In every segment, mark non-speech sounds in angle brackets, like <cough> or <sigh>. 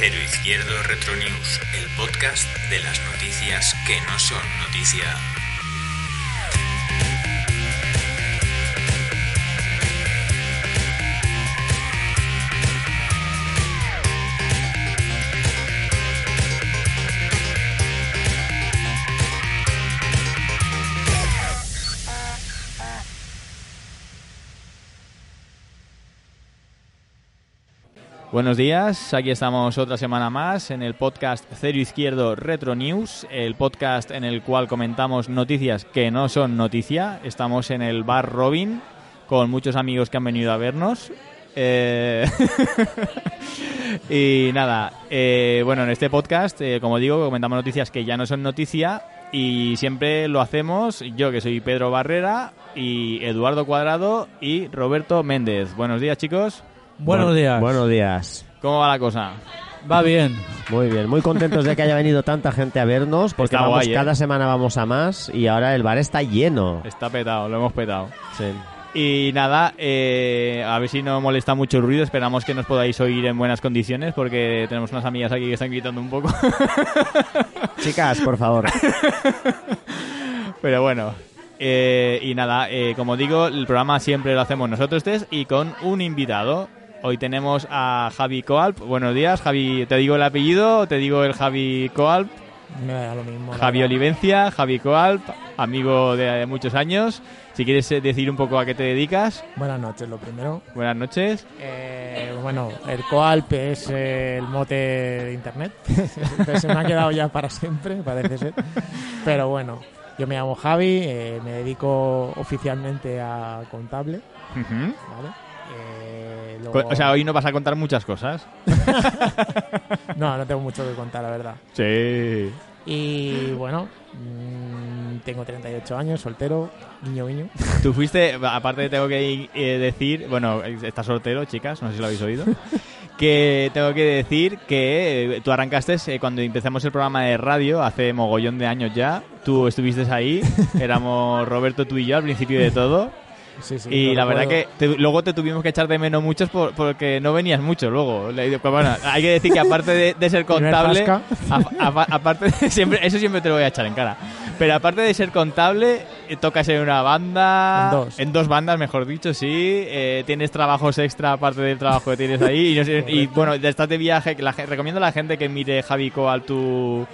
Cero Izquierdo Retro News, el podcast de las noticias que no son noticia. Buenos días, aquí estamos otra semana más en el podcast Cero Izquierdo Retro News, el podcast en el cual comentamos noticias que no son noticia. Estamos en el bar Robin con muchos amigos que han venido a vernos. Eh, <laughs> y nada, eh, bueno, en este podcast, eh, como digo, comentamos noticias que ya no son noticia y siempre lo hacemos yo, que soy Pedro Barrera, y Eduardo Cuadrado y Roberto Méndez. Buenos días, chicos. Buenos días. Buenos días. ¿Cómo va la cosa? Va bien. Muy bien, muy contentos de que haya venido tanta gente a vernos, porque Está vamos, guay, ¿eh? cada semana vamos a más y ahora el bar está lleno. Está petado, lo hemos petado. Sí. Y nada, eh, a ver si no molesta mucho el ruido. Esperamos que nos podáis oír en buenas condiciones porque tenemos unas amigas aquí que están gritando un poco. <laughs> Chicas, por favor. Pero bueno. eh, y nada, eh, como digo, el programa siempre lo hacemos nosotros tres y con un invitado. Hoy tenemos a Javi Coalp. Buenos días, Javi. ¿Te digo el apellido o te digo el Javi Coalp? Me da lo mismo. Javi. Olivencia, Javi Coalp, amigo de muchos años. Si quieres eh, decir un poco a qué te dedicas, Buenas noches, lo primero. buenas noches. Eh, bueno, el Coalp es eh, el mote de internet. <laughs> Se me ha quedado ya para siempre, parece ser. Pero bueno, yo me llamo Javi, eh, me dedico oficialmente a contable. ¿vale? O sea, hoy no vas a contar muchas cosas. <laughs> No, no tengo mucho que contar, la verdad. Sí. Y bueno, mm, tengo 38 años, soltero, niño niño. Tú fuiste, aparte tengo que eh, decir, bueno, estás soltero, chicas, no sé si lo habéis oído, <laughs> que tengo que decir que eh, tú arrancaste eh, cuando empezamos el programa de radio, hace mogollón de años ya, tú estuviste ahí, <laughs> éramos Roberto, tú y yo al principio de todo, Sí, sí, y la verdad que te- luego te tuvimos que echar de menos muchos por- porque no venías mucho luego. Pues bueno, hay que decir que aparte de, de ser <laughs> contable, a- a- aparte de <laughs> siempre, eso siempre te lo voy a echar en cara. Pero aparte de ser contable, eh, tocas en una banda, En dos. bandas, mejor dicho, sí. eh, tienes trabajos extra aparte del trabajo que tienes ahí. Y, y, bueno, estás de viaje, la, recomiendo a la gente que mire Javi Coal tu,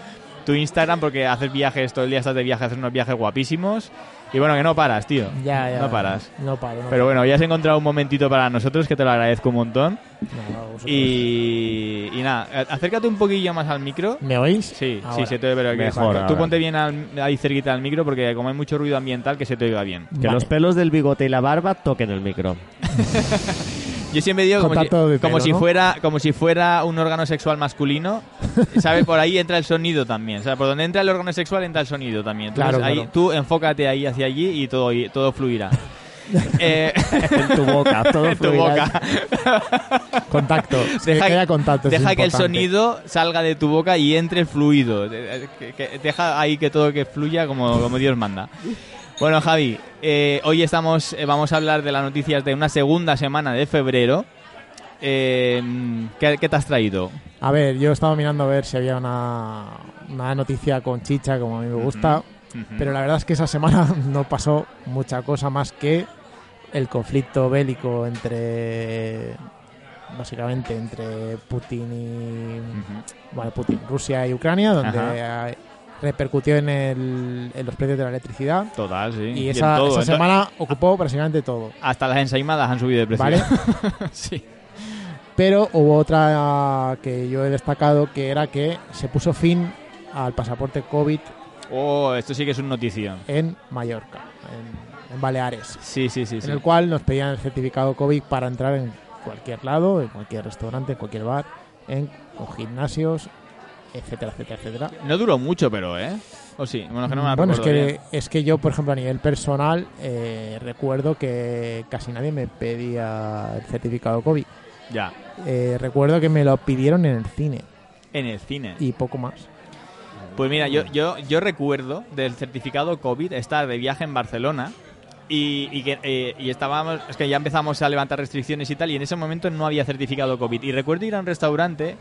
tu Instagram porque haces viajes todo el día, estás de viaje, haces unos viajes guapísimos. Y bueno, que no paras, tío. Ya, ya. No paras. No paro, no Pero bueno, ya has encontrado un momentito para nosotros que te lo agradezco un montón. No, vosotros. Y, y nada, acércate un poquillo más al micro. ¿Me oís? Sí, Ahora. sí, se te oye, pero que- Mejor Tú ahora. ponte bien al- ahí cerquita al micro porque como hay mucho ruido ambiental, que se te oiga bien. Que Vale. los pelos del bigote y la barba toquen el micro. <laughs> Yo siempre digo como, si, como si fuera como si fuera un órgano sexual masculino, <laughs> ¿sabes? Por ahí entra el sonido también. O sea, por donde entra el órgano sexual entra el sonido también. Entonces, Claro, ahí, claro. tú enfócate ahí hacia allí y todo, y todo fluirá. <laughs> Eh, En tu boca, todo <laughs> en tu fluirá. boca. Contacto. que Deja, haya contacto. es deja que el sonido salga de tu boca y entre el fluido. De- que- que- Deja ahí que todo que fluya como, como Dios manda. Bueno, Javi, eh, hoy estamos, eh, vamos a hablar de las noticias de una segunda semana de febrero. Eh, ¿qué, qué te has traído? A ver, yo estaba mirando a ver si había una, una noticia con chicha, como a mí me gusta. Pero la verdad es que esa semana <laughs> no pasó mucha cosa más que el conflicto bélico entre. Básicamente entre Putin y. Bueno, Putin, Rusia y Ucrania, donde repercutió en, el- en los precios de la electricidad. Total, sí. Y esa, todo, esa semana ocupó prácticamente todo. Hasta las ensaimadas han subido de precio. ¿Vale? <laughs> <laughs> sí. Pero hubo otra que yo he destacado que era que se puso fin al pasaporte COVID Oh, esto sí que es un notición. en Mallorca, en, en Baleares, Sí, sí, sí. sí. en el cual nos pedían el certificado COVID para entrar en cualquier lado, en cualquier restaurante, en cualquier bar, en con gimnasios, etcétera, etcétera, etcétera. No duró mucho, pero, ¿eh? ¿O sí? Bueno, que no me bueno, es que, bien. es que yo, por ejemplo, a nivel personal, eh, recuerdo que casi nadie me pedía el certificado COVID. Ya. Eh, recuerdo que me lo pidieron en el cine En el cine. y poco más. Pues mira, yo, yo, yo recuerdo del certificado COVID estar de viaje en Barcelona y, y que eh, y estábamos, es que ya empezamos a levantar restricciones y tal, y en ese momento no había certificado COVID. Y recuerdo ir a un restaurante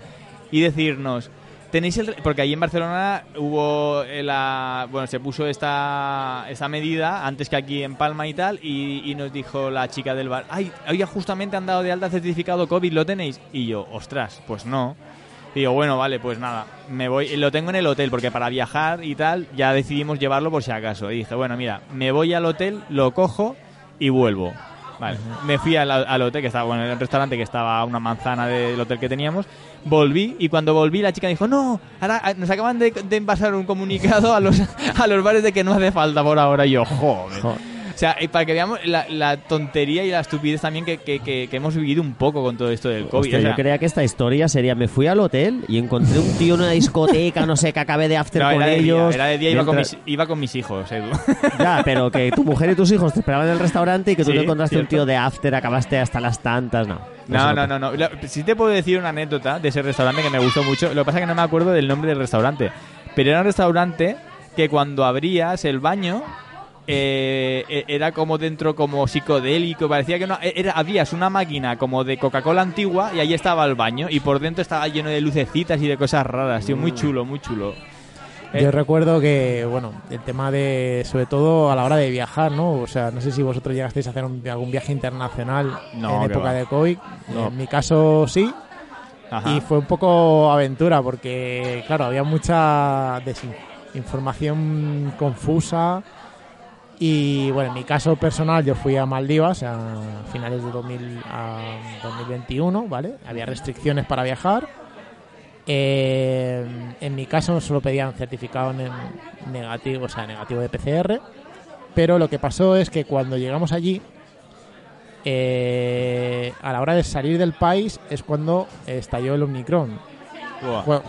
y decirnos, tenéis el... Porque allí en Barcelona hubo eh, la... Bueno, se puso esta, esta medida antes que aquí en Palma y tal, y, y nos dijo la chica del bar, ay, oye, justamente han dado de alta certificado COVID, ¿lo tenéis? Y yo, ostras, pues no. Digo, bueno, vale, pues nada, me voy, lo tengo en el hotel porque para viajar y tal ya decidimos llevarlo por si acaso. Y dije, bueno, mira, me voy al hotel, lo cojo y vuelvo. Vale, me fui al, al hotel que estaba, bueno, en el restaurante que estaba a una manzana del hotel que teníamos, volví y cuando volví la chica dijo, no, ahora ah, nos acaban de, de envasar un comunicado a los, <laughs> a los bares de que no hace falta por ahora. Y yo, joder. Joder. O sea, y para que veamos la, la tontería y la estupidez también que, que- que- que hemos vivido un poco con todo esto del COVID. Hostia, O sea, yo creía que esta historia sería, me fui al hotel y encontré un tío en una discoteca, no sé, que acabé de after no, con de ellos. día, era de día iba, con mis, iba con mis hijos, Edu. <laughs> Ya, pero que tu mujer y tus hijos te esperaban en el restaurante y que tú Sí, te encontraste un cierto. tío de after, acabaste hasta las tantas, no. No, no, no, no. Lo- Sí te puedo decir una anécdota de ese restaurante que me gustó mucho. Lo que pasa es que no me acuerdo del nombre del restaurante. Pero era un restaurante que cuando abrías el baño eh, e- era como dentro como psicodélico. Parecía que no... e, Era, habías una máquina como de Coca-Cola antigua y ahí estaba el baño. Y por dentro estaba lleno de lucecitas y de cosas raras. Tío, muy chulo, muy chulo. Eh, Yo recuerdo que, bueno, el tema de, sobre todo a la hora de viajar, ¿no? O sea, no sé si vosotros llegasteis a hacer un- algún viaje internacional No, en época va. de COVID. No. En mi caso sí, Ajá. y fue un poco aventura porque, claro, había mucha desinformación confusa. Y bueno, en mi caso personal, yo fui a Maldivas a finales de 2000 a 2021, ¿vale? Había restricciones para viajar. Eh, en mi caso solo pedían certificado ne- negativo, o sea, negativo de PCR. Pero lo que pasó es que cuando llegamos allí, eh, a la hora de salir del país es cuando estalló el Omicron.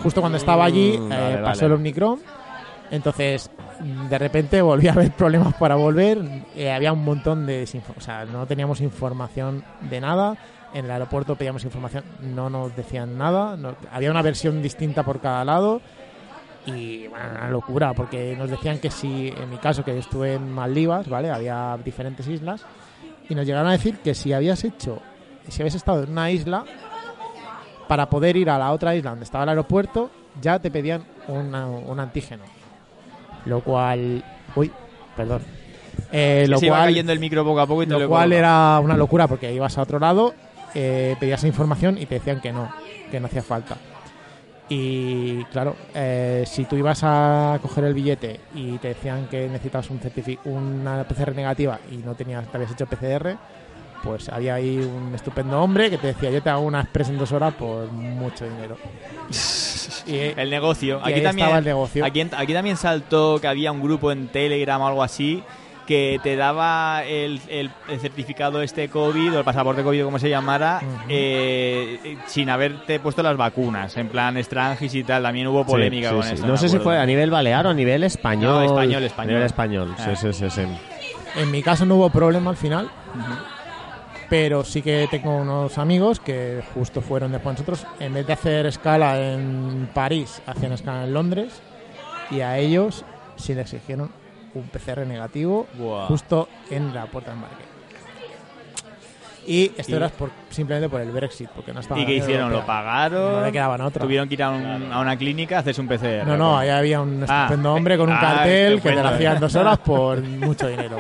Justo cuando estaba allí Mm, eh, vale, pasó vale. el Omicron. Entonces, de repente volví a haber problemas para volver. eh, había un montón de O sea, no teníamos información de nada. En el aeropuerto pedíamos información, no nos decían nada. había una versión distinta por cada lado. Y bueno, una locura, porque nos decían que si, en mi caso, que yo estuve en Maldivas, ¿vale? Había diferentes islas. Y nos llegaron a decir que si habías hecho, si habías estado en una isla, para poder ir a la otra isla donde estaba el aeropuerto, ya te pedían una- un antígeno. Lo cual. Uy, perdón. Eh, lo se iba cual, cayendo el micro poco a poco y te lo, lo cual era una locura porque ibas a otro lado, eh, pedías información y te decían que no, que no hacía falta. Y claro, eh, si tú ibas a coger el billete y te decían que necesitabas un certifi- una PCR negativa y no tenías, te habías hecho PCR, pues había ahí un estupendo hombre que te decía yo te hago una express en dos horas por mucho dinero. <laughs> Y, El negocio. y Aquí ahí también, estaba el negocio. Aquí, en- aquí también saltó que había un grupo en Telegram o algo así que te daba el, el- el certificado este COVID o el pasaporte COVID, como se llamara, eh, eh, sin haberte puesto las vacunas, en plan Strangis y tal. También hubo polémica sí, con sí. eso. No me sé si fue a nivel balear o a nivel español. No, español, español. A nivel español, Ah. sí, sí, sí, sí. En mi caso no hubo problema al final. Pero sí que tengo unos amigos que justo fueron después de nosotros. En vez de hacer escala en París, hacían escala en Londres y a ellos sí les exigieron un PCR negativo justo en la puerta de embarque. Y esto Y- era por, simplemente por el Brexit, porque no estaba ¿Y qué hicieron? ¿Lo pagaron? No le quedaban otra. ¿Tuvieron que ir a, un- a una clínica a hacerse un PCR? No, no, ahí había un Ah, estupendo hombre con un ah, cartel que te lo estupendo. hacía en dos horas por <laughs> mucho dinero.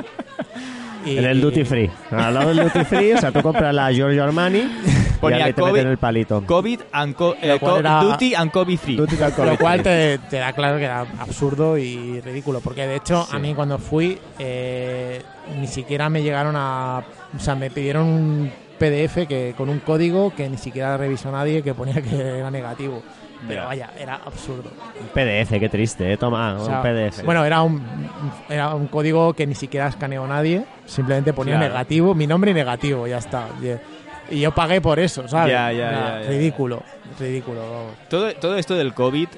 Y- En el duty free. <laughs> Al lado del duty free, o sea, tú compras la Giorgio Armani y Ponía ahí te COVID- meten el palito. COVID and co- eh, co- era- Duty and COVID free. Duty and COVID Lo cual te da claro que era absurdo y ridículo. Porque de hecho, a mí cuando fui, eh, ni siquiera me llegaron a. O sea, me pidieron un PDF que con un código que ni siquiera revisó nadie que ponía que era negativo. Pero Ya. vaya, era absurdo. Un PDF, qué triste, ¿eh? Toma, O sea, un PDF. Bueno, era un, era un código que ni siquiera escaneó nadie. Simplemente ponía Claro. negativo, mi nombre y negativo, ya está. Y, yo pagué por eso, ¿sabes? Ya, ya, ya. Ridículo, ridículo. vamos. Todo, todo esto del COVID,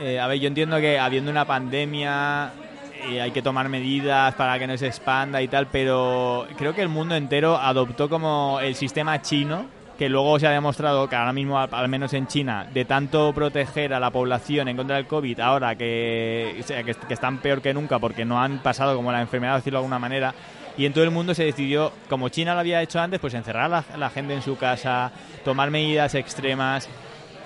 eh, a ver, yo entiendo que habiendo una pandemia eh, hay que tomar medidas para que no se expanda y tal, pero creo que el mundo entero adoptó como el sistema chino, que luego se ha demostrado que ahora mismo, al, menos en China, de tanto proteger a la población en contra del COVID, ahora que, que, que están peor que nunca porque no han pasado como la enfermedad, decirlo de alguna manera, y en todo el mundo se decidió, como China lo había hecho antes, pues encerrar a la, a la gente en su casa, tomar medidas extremas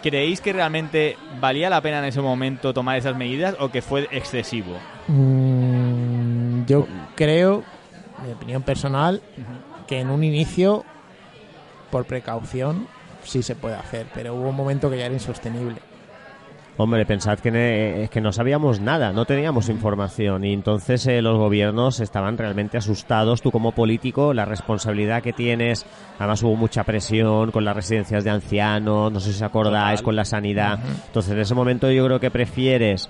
¿creéis que realmente valía la pena en ese momento tomar esas medidas o que fue excesivo? Mm, yo creo, mi opinión personal, que en un inicio, por precaución, sí se puede hacer, pero hubo un momento que ya era insostenible. Hombre, pensad que, ne- es que no sabíamos nada, no teníamos información y entonces eh, los gobiernos estaban realmente asustados. Tú como político, la responsabilidad que tienes, además hubo mucha presión con las residencias de ancianos, no sé si os acordáis, Total. con la sanidad. Entonces en ese momento yo creo que prefieres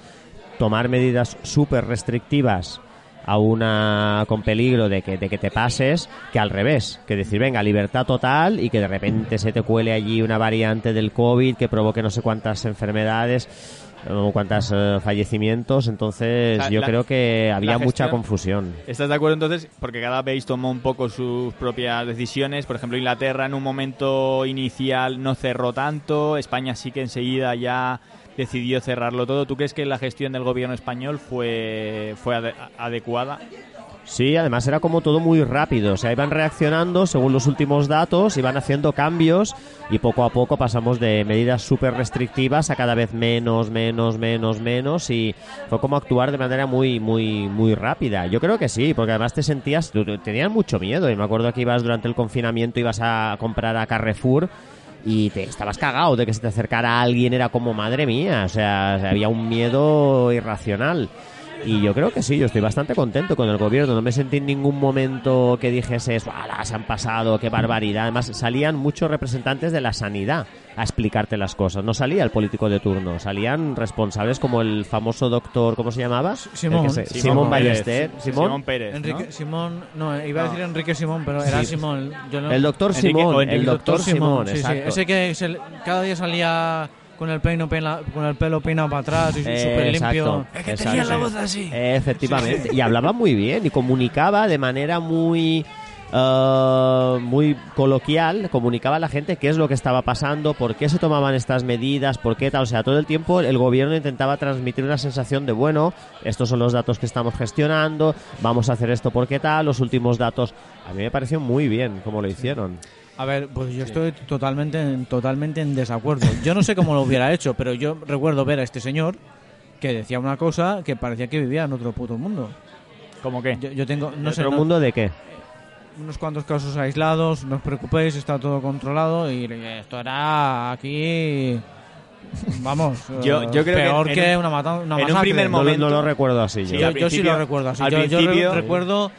tomar medidas súper restrictivas a una con peligro de que, de que te pases que al revés, que decir, venga, libertad total y que de repente se te cuele allí una variante del COVID que provoque no sé cuántas enfermedades o cuántos eh, fallecimientos, entonces O sea, yo la- creo que había mucha confusión. ¿Estás de acuerdo entonces? Porque cada país tomó un poco sus propias decisiones. Por ejemplo, Inglaterra en un momento inicial no cerró tanto. España sí que enseguida ya decidió cerrarlo todo. ¿Tú crees que la gestión del gobierno español fue, fue ade- adecuada? Sí, además era como todo muy rápido, o sea, iban reaccionando según los últimos datos, iban haciendo cambios y poco a poco pasamos de medidas súper restrictivas a cada vez menos, menos, menos, menos y fue como actuar de manera muy, muy, muy rápida. Yo creo que sí, porque además te sentías, tenías mucho miedo y me acuerdo que ibas durante el confinamiento, ibas a comprar a Carrefour y te estabas cagado de que se te acercara alguien, era como madre mía, o sea, había un miedo irracional. Y yo creo que sí, yo estoy bastante contento con el gobierno. No me sentí en ningún momento que dijese, ¡Wala, se han pasado, qué barbaridad! Además, salían muchos representantes de la sanidad a explicarte las cosas. No salía el político de turno, salían responsables como el famoso doctor, ¿cómo se llamaba? Simón. Se- Simón Simón Pérez. Ballester. Simón. Simón Pérez. ¿no? Enrique Simón, no, iba a No. decir Enrique Simón, pero era Sí. Simón. Yo no- El doctor Enrique- Simón. el doctor Simón, sí, sí. exacto. Ese que se cada día salía con el peino pela- con el pelo peinado para atrás y Eh, súper limpio. exacto, exacto. así. Eh, efectivamente. Y hablaba muy bien y comunicaba de manera muy eh, muy coloquial, comunicaba a la gente qué es lo que estaba pasando, por qué se tomaban estas medidas, por qué tal. O sea, todo el tiempo el gobierno intentaba transmitir una sensación de, bueno, estos son los datos que estamos gestionando, vamos a hacer esto porque tal, los últimos datos. A mí me pareció muy bien cómo lo hicieron. A ver, pues yo estoy totalmente, en- totalmente en desacuerdo. Yo no sé cómo lo hubiera hecho, pero yo recuerdo ver a este señor que decía una cosa que parecía que vivía en otro puto mundo. ¿Cómo qué? Yo, yo tengo, no ¿En sé, otro no- mundo de qué? unos cuantos casos aislados, no os preocupéis, está todo controlado y esto era aquí... Vamos, Yo- eh, yo creo que peor en que, un- una, mata- una en un masacre. primer No, lo- momento- no lo recuerdo así yo. Sí, yo, yo sí principio- lo recuerdo así. al Yo, yo re- principio- recuerdo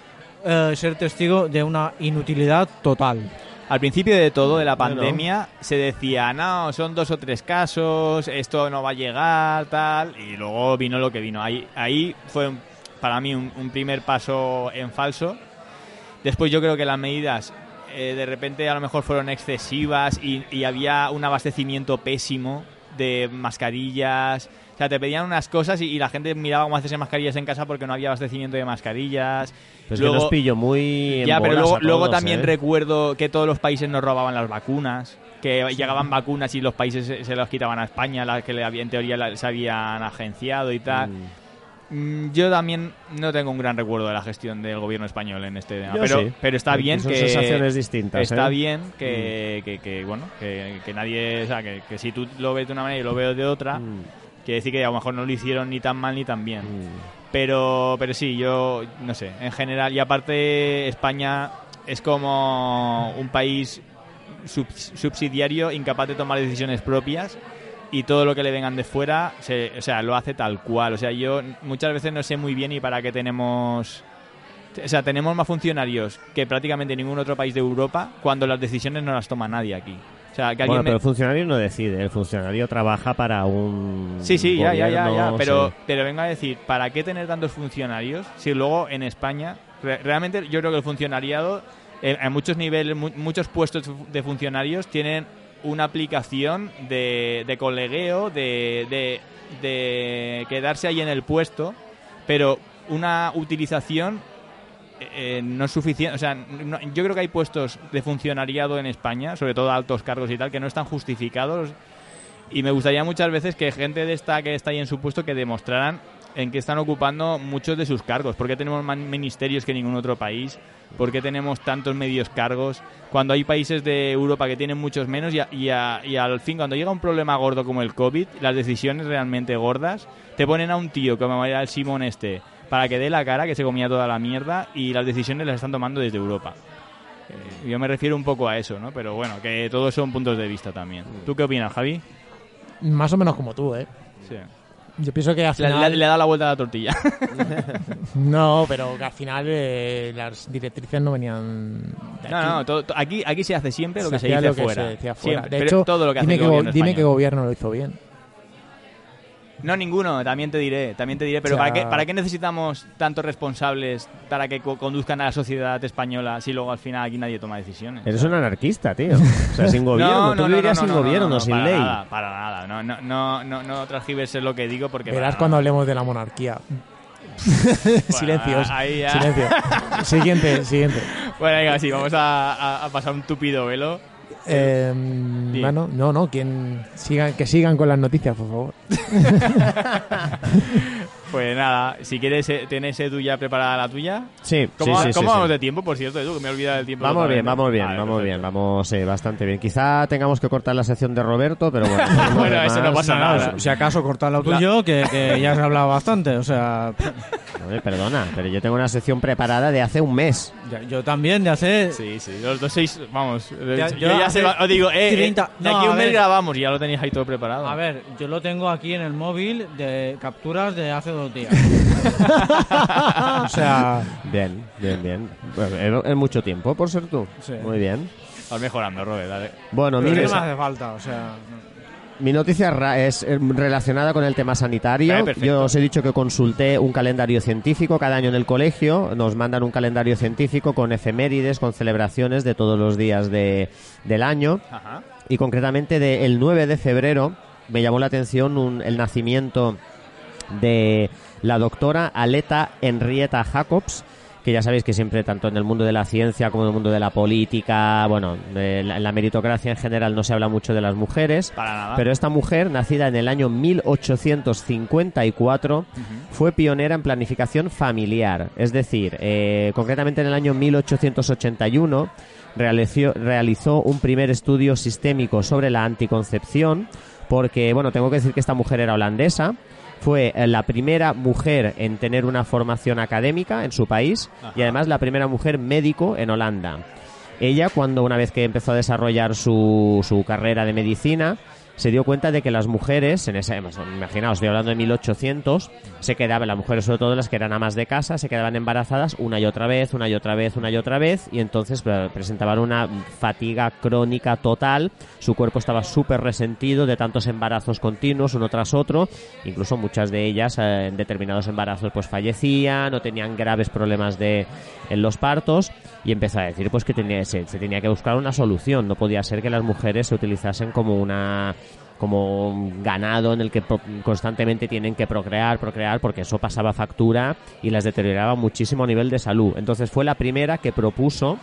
eh, ser testigo de una inutilidad total. Al principio de todo, de la Bueno. pandemia, se decía, no, son dos o tres casos, esto no va a llegar, tal, y luego vino lo que vino. Ahí, ahí fue para mí un, un primer paso en falso. Después yo creo que las medidas eh, de repente a lo mejor fueron excesivas y, y había un abastecimiento pésimo de mascarillas. O sea, te pedían unas cosas y, y la gente miraba cómo hacerse mascarillas en casa porque no había abastecimiento de mascarillas. Pues Luego- que nos pilló muy. en ya, pero luego, a luego también ¿eh? recuerdo que todos los países nos robaban las vacunas, que llegaban vacunas y los países se, las quitaban a España, las que en teoría se habían agenciado y tal. Mm. Mm, Yo también no tengo un gran recuerdo de la gestión del gobierno español en este tema, pero, sí. pero está bien Son que sensaciones distintas. está ¿eh? bien que, que- que, bueno que, que nadie, o sea, que, que si tú lo ves de una manera y lo veo de otra, Mm, quiere decir que a lo mejor no lo hicieron ni tan mal ni tan bien. mm. Pero, pero sí, yo no sé, en general, y aparte España es como un país sub- subsidiario, incapaz de tomar decisiones propias y todo lo que le vengan de fuera, se, o sea, lo hace tal cual. O sea, yo muchas veces no sé muy bien y para qué tenemos... O sea, tenemos más funcionarios que prácticamente ningún otro país de Europa cuando las decisiones no las toma nadie aquí. O sea, que alguien Bueno, me- pero el funcionario no decide, el funcionario trabaja para un. Sí, sí, ya, ya, ya, ya. Pero, sí. pero vengo a decir, ¿para qué tener tantos funcionarios si luego en España, re- realmente yo creo que el funcionariado, eh, en muchos niveles, mu- muchos puestos de funcionarios tienen una aplicación de, de colegueo, de, de, de quedarse ahí en el puesto, pero una utilización eh, no es suficiente. O sea, yo creo que hay puestos de funcionariado en España, sobre todo altos cargos y tal, que no están justificados. Y me gustaría muchas veces que gente de esta que está ahí en su puesto que demostraran en qué están ocupando muchos de sus cargos. ¿Por qué tenemos más ministerios que ningún otro país? ¿Por qué tenemos tantos medios cargos? Cuando hay países de Europa que tienen muchos menos y al fin, cuando llega un problema gordo como el COVID, las decisiones realmente gordas, te ponen a un tío como era el Simón este para que dé la cara, que se comía toda la mierda, y las decisiones las están tomando desde Europa. Eh, Yo me refiero un poco a eso, ¿no? Pero bueno, que todos son puntos de vista también. ¿Tú qué opinas, Javi? Más o menos como tú, ¿eh? Sí. Yo pienso que al Le, final... le- le da la vuelta a la tortilla. <laughs> No, pero que al final eh, las directrices no venían de No, aquí. no, todo- to- aquí, aquí se hace siempre lo que se dice lo que fuera. se decía fuera. Siempre. De Pero hecho, todo lo que hace dime, el que, gobierno dime qué gobierno lo hizo bien. No, ninguno, también te diré, también te diré. Pero O sea- ¿para, qué, ¿para qué necesitamos tantos responsables para que co- conduzcan a la sociedad española si luego al final aquí nadie toma decisiones? Eres un anarquista, tío. O sea, <laughs> sin gobierno. Tú vivirías sin gobierno, no, sin para ley. Nada, para nada, no, no, no, no, no transgiverses lo que digo porque... Verás cuando nada. hablemos de la monarquía. <laughs> <laughs> Bueno, Silencios. ahí ya- Silencio. siguiente, siguiente. Bueno, venga, sí, vamos a, a- a pasar un tupido velo. Eh, no, no, quien sigan, que sigan con las noticias, por favor. <laughs> Pues nada, si quieres, eh, ¿tienes Edu ya preparada la tuya? Sí, ¿Cómo, sí, sí, cómo sí, vamos sí. de tiempo, por cierto, Edu? Que me he olvidado del tiempo. Vamos bien, totalmente. vamos bien, Vale, vamos perfecto. bien, vamos eh, bastante bien. Quizá tengamos que cortar la sección de Roberto, pero bueno. <laughs> Bueno, eso no pasa nada. Si acaso cortar lo tuyo, que, que ya has hablado bastante. O sea, <laughs> Hombre, perdona, pero yo tengo una sección preparada de hace un mes. ya- yo también de hace. Sí, sí, los dos seis, vamos. Ya- yo yo ya va- os digo, eh, eh, 30 de no, aquí a a un mes grabamos y ya lo tenéis ahí todo preparado. A ver, yo lo tengo aquí en el móvil de capturas de hace dos días. <laughs> o sea, Bien, bien, bien. Bueno, es, es mucho tiempo, por ser tú. Sí. Muy bien. Vas mejorando, Robert, dale. Bueno, pero mi, no me hace falta. O sea, mi noticia es eh, relacionada con el tema sanitario. Vale, perfecto. Yo os he dicho que consulté un calendario científico cada año en el colegio. Nos mandan un calendario científico con efemérides, con celebraciones de todos los días de, del año. Ajá. y concretamente del 9 de febrero me llamó la atención un- el nacimiento de la doctora Aleta Henrietta Jacobs, que ya sabéis que siempre, tanto en el mundo de la ciencia como en el mundo de la política, bueno, en la meritocracia en general no se habla mucho de las mujeres. Para nada. Pero esta mujer, nacida en el año 1854, fue pionera en planificación familiar. Es decir, eh, concretamente en el año 1881 realizó, realizó un primer estudio sistémico sobre la anticoncepción, porque, bueno, tengo que decir que esta mujer era holandesa. Fue eh, la primera mujer en tener una formación académica en su país y además la primera mujer médico en Holanda. Ella, cuando una vez que empezó a desarrollar su, su carrera de medicina, se dio cuenta de que las mujeres, en ese, imaginaos, estoy hablando de 1800, se quedaban, las mujeres sobre todo las que eran amas de casa, se quedaban embarazadas una y otra vez, una y otra vez, una y otra vez, y entonces presentaban una fatiga crónica total, su cuerpo estaba súper resentido de tantos embarazos continuos, uno tras otro, incluso muchas de ellas eh, en determinados embarazos pues fallecían o tenían graves problemas de, en los partos, y empezó a decir pues que tenía, se, se tenía que buscar una solución, no podía ser que las mujeres se utilizasen como una como un ganado en el que constantemente tienen que procrear, procrear, porque eso pasaba factura y las deterioraba muchísimo a nivel de salud. Entonces fue la primera que propuso,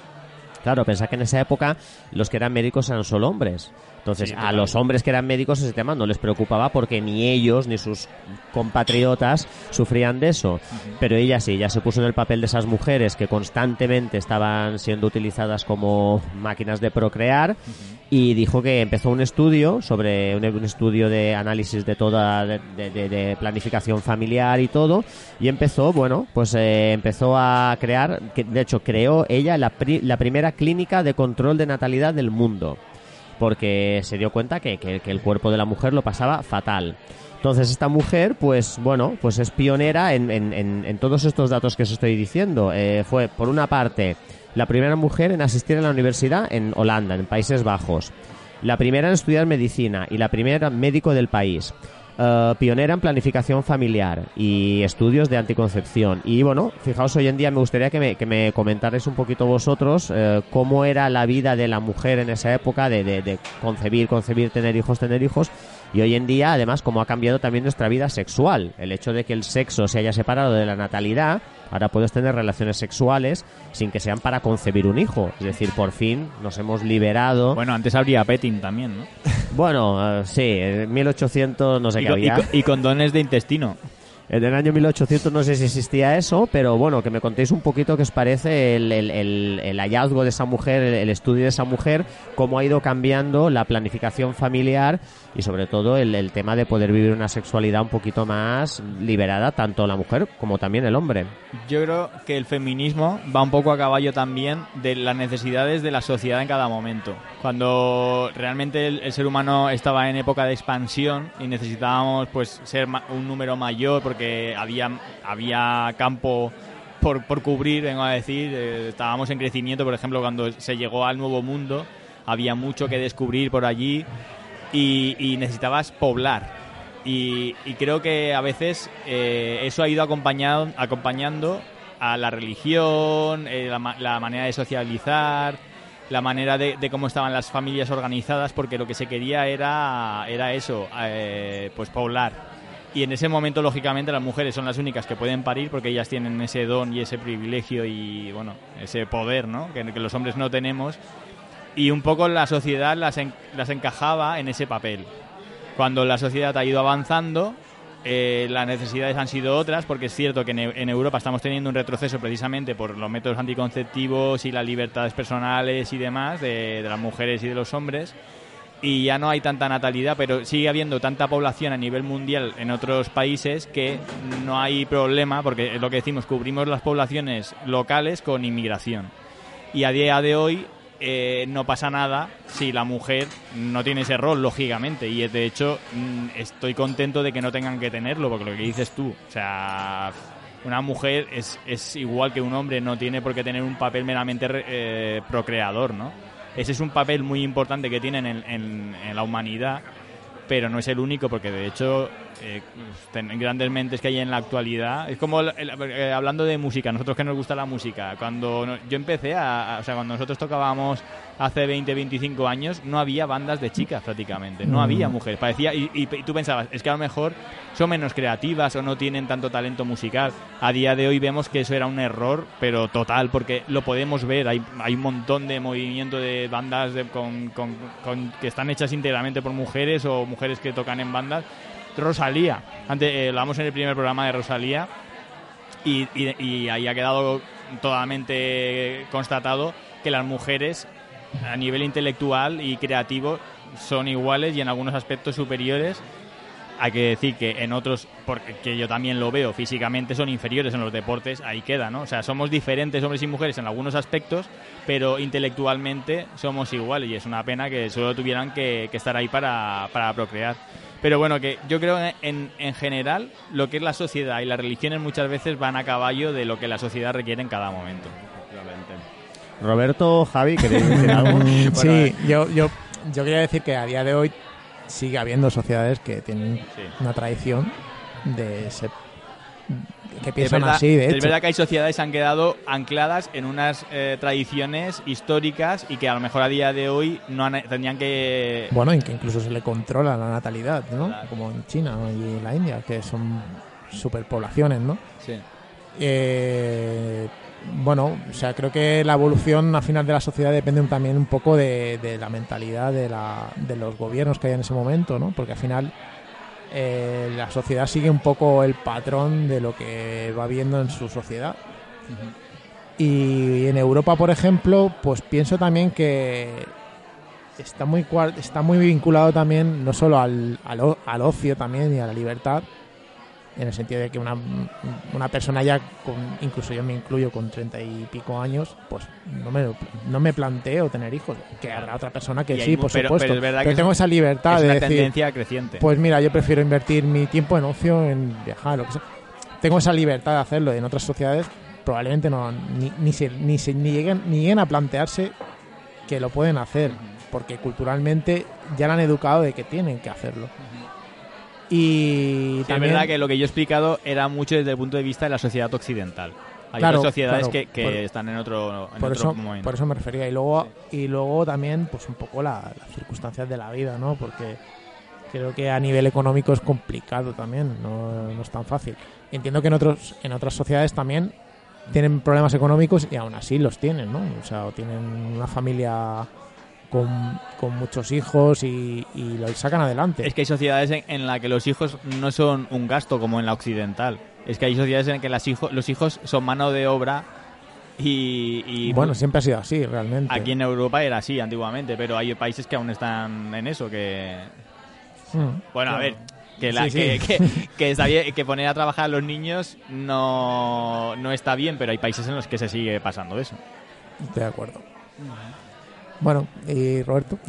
claro, pensá que en esa época los que eran médicos eran solo hombres. Entonces, Sí, a los hombres que eran médicos ese tema no les preocupaba porque ni ellos ni sus compatriotas sufrían de eso. Pero ella sí, ya se puso en el papel de esas mujeres que constantemente estaban siendo utilizadas como máquinas de procrear y dijo que empezó un estudio sobre un, un estudio de análisis de toda de, de- de- de planificación familiar y todo y empezó bueno pues eh, empezó a crear que de hecho creó ella la, pri- la primera clínica de control de natalidad del mundo porque se dio cuenta que, que- el cuerpo de la mujer lo pasaba fatal. Entonces esta mujer, pues bueno, pues es pionera en, en- en- en todos estos datos que os estoy diciendo. Eh, fue, por una parte, la primera mujer en asistir a la universidad en Holanda, en Países Bajos. La primera en estudiar medicina y la primera médico del país. Eh, pionera en planificación familiar y estudios de anticoncepción. Y bueno, fijaos, hoy en día me gustaría que me, que me comentarais un poquito vosotros eh, cómo era la vida de la mujer en esa época de, de- de concebir, concebir, tener hijos, tener hijos. Y hoy en día, además, cómo ha cambiado también nuestra vida sexual. El hecho de que el sexo se haya separado de la natalidad, ahora puedes tener relaciones sexuales sin que sean para concebir un hijo. Es decir, por fin nos hemos liberado. Bueno, antes habría petting también, ¿no? <laughs> Bueno, eh, sí, en 1800 no sé Y, qué con- y había. con- y condones de intestino. En el año 1800 no sé si existía eso, pero bueno, que me contéis un poquito qué os parece el, el- el- el hallazgo de esa mujer, el estudio de esa mujer, cómo ha ido cambiando la planificación familiar y sobre todo el, el tema de poder vivir una sexualidad un poquito más liberada, tanto la mujer como también el hombre. Yo creo que el feminismo va un poco a caballo también de las necesidades de la sociedad en cada momento. Cuando realmente el, el ser humano estaba en época de expansión y necesitábamos pues ser un número mayor porque había, había campo por, por cubrir, vengo a decir, eh, estábamos en crecimiento, por ejemplo, cuando se llegó al Nuevo Mundo, había mucho que descubrir por allí y, necesitabas poblar. Y, creo que a veces eh, eso ha ido acompañado, acompañando a la religión, eh, la, la manera de socializar, la manera de, de cómo estaban las familias organizadas, porque lo que se quería era, era eso, eh, pues poblar. Y en ese momento, lógicamente, las mujeres son las únicas que pueden parir porque ellas tienen ese don y ese privilegio y, bueno, ese poder, ¿no? Que los hombres no tenemos. Y un poco la sociedad las, en- las encajaba en ese papel. Cuando la sociedad ha ido avanzando, eh, las necesidades han sido otras, porque es cierto que en, Europa estamos teniendo un retroceso precisamente por los métodos anticonceptivos y las libertades personales y demás de, de las mujeres y de los hombres. Y ya no hay tanta natalidad, pero sigue habiendo tanta población a nivel mundial en otros países que no hay problema, porque es lo que decimos, cubrimos las poblaciones locales con inmigración. Y a día de hoy eh, no pasa nada si la mujer no tiene ese rol, lógicamente. Y de hecho, mm, estoy contento de que no tengan que tenerlo, porque lo que dices tú, o sea, una mujer es, es igual que un hombre, no tiene por qué tener un papel meramente eh, procreador, ¿no? Ese es un papel muy importante que tienen en, en- en la humanidad, pero no es el único, porque de hecho, eh, ten- grandes mentes que hay en la actualidad. Es como el- el- eh, hablando de música, nosotros que nos gusta la música. Cuando no- yo empecé a, a- O sea, cuando nosotros tocábamos hace 20, 25 años, no había bandas de chicas prácticamente. No Mm. había mujeres. Parecía. Y, y- y tú pensabas, es que a lo mejor son menos creativas o no tienen tanto talento musical. A día de hoy vemos que eso era un error, pero total, porque lo podemos ver. Hay, hay un montón de movimiento de bandas de- con, con- con- que están hechas íntegramente por mujeres o mujeres que tocan en bandas. Rosalía, antes eh, hablamos en el primer programa de Rosalía y, y- y ahí ha quedado totalmente constatado que las mujeres a nivel intelectual y creativo son iguales y en algunos aspectos superiores hay que decir que en otros, porque que yo también lo veo físicamente, son inferiores en los deportes, ahí queda, ¿no? O sea, somos diferentes hombres y mujeres en algunos aspectos, pero intelectualmente somos iguales y es una pena que solo tuvieran que, que estar ahí para, para procrear. Pero bueno, que yo creo que en, en general lo que es la sociedad y las religiones muchas veces van a caballo de lo que la sociedad requiere en cada momento. Roberto, Javi, ¿queréis decir <laughs> algo? Sí, yo, yo, yo quería decir que a día de hoy sigue habiendo sociedades que tienen Sí. una tradición de ser, que Es piensan verdad, así, de es hecho. verdad que hay sociedades que han quedado ancladas en unas eh, tradiciones históricas y que a lo mejor a día de hoy no han- tendrían que... Bueno, y que incluso se le controla la natalidad, ¿no? Claro. Como en China y en la India, que son superpoblaciones, ¿no? Sí. Eh, bueno, o sea, creo que la evolución al final de la sociedad depende también un poco de, de la mentalidad de, la, de los gobiernos que hay en ese momento, ¿no? Porque al final eh, la sociedad sigue un poco el patrón de lo que va viendo en su sociedad. Y en Europa, por ejemplo, pues pienso también que está muy está muy vinculado también no solo al, al, al ocio también y a la libertad, en el sentido de que una, una persona ya, con, incluso yo me incluyo con treinta y pico años, pues no me, no me planteo tener hijos. Que habrá otra persona que Y sí, por pero- supuesto. pero es verdad que es- tengo esa libertad es de una decir, tendencia creciente. pues mira, yo prefiero invertir mi tiempo en ocio, en viajar, lo que sea. Tengo esa libertad de hacerlo. En otras sociedades probablemente no ni, ni, se, ni, se- ni lleguen, ni lleguen a plantearse que lo pueden hacer, porque culturalmente ya la han educado de que tienen que hacerlo. Y Sí, es también, verdad que lo que yo he explicado era mucho desde el punto de vista de la sociedad occidental. Hay Claro, otras sociedades claro, que, que por- están en otro, en por otro eso, momento. por eso me refería. Y luego, y luego también, pues un poco la- las circunstancias de la vida, ¿no? Porque creo que a nivel económico es complicado también, no, no es tan fácil. Entiendo que en otros, en otras sociedades también tienen problemas económicos y aún así los tienen, ¿no? O sea, o tienen una familia con, con muchos hijos y, y lo sacan adelante. Es que hay sociedades en, en las que los hijos no son un gasto como en la occidental. Es que hay sociedades en las que las hijo- los hijos son mano de obra y, y, bueno, siempre ha sido así, realmente. aquí en Europa era así antiguamente, pero hay países que aún están en eso, que... Mm. Bueno, a ver, que, la, Sí, sí. Que, que- <laughs> que está bien, que poner a trabajar a los niños no, no está bien, pero hay países en los que se sigue pasando eso. De acuerdo. Bueno, y Roberto. <laughs>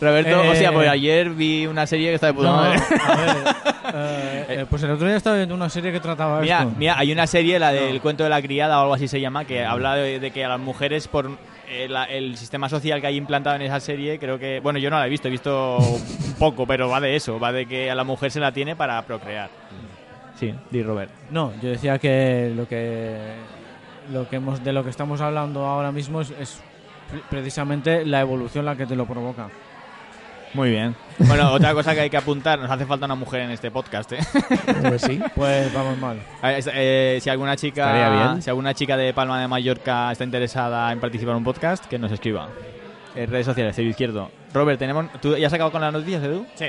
Roberto, Eh, o sea, pues ayer vi una serie que está de puta No, a madre. ver, <laughs> eh, eh, pues el otro día estaba viendo una serie que trataba Mira, esto. mira, hay una serie, la del cuento de la criada o algo así se llama, que habla de, de que a las mujeres por eh, la- el sistema social que hay implantado en esa serie, creo que, bueno, yo no la he visto, he visto un poco, pero va de eso, va de que a la mujer se la tiene para procrear. Sí, di Robert. No, yo decía que lo que lo que hemos de lo que estamos hablando ahora mismo es, es pre- precisamente la evolución la que te lo provoca. Muy bien. <laughs> Bueno, otra cosa que hay que apuntar, nos hace falta una mujer en este podcast, ¿eh? <laughs> Eh, sí. Pues vamos mal. Eh, eh, si alguna chica bien. si alguna chica de Palma de Mallorca está interesada en participar en un podcast, que nos escriba. En redes sociales, Cero Izquierdo. Robert, tenemos ¿tú ya has acabado con las noticias, Edu? Sí.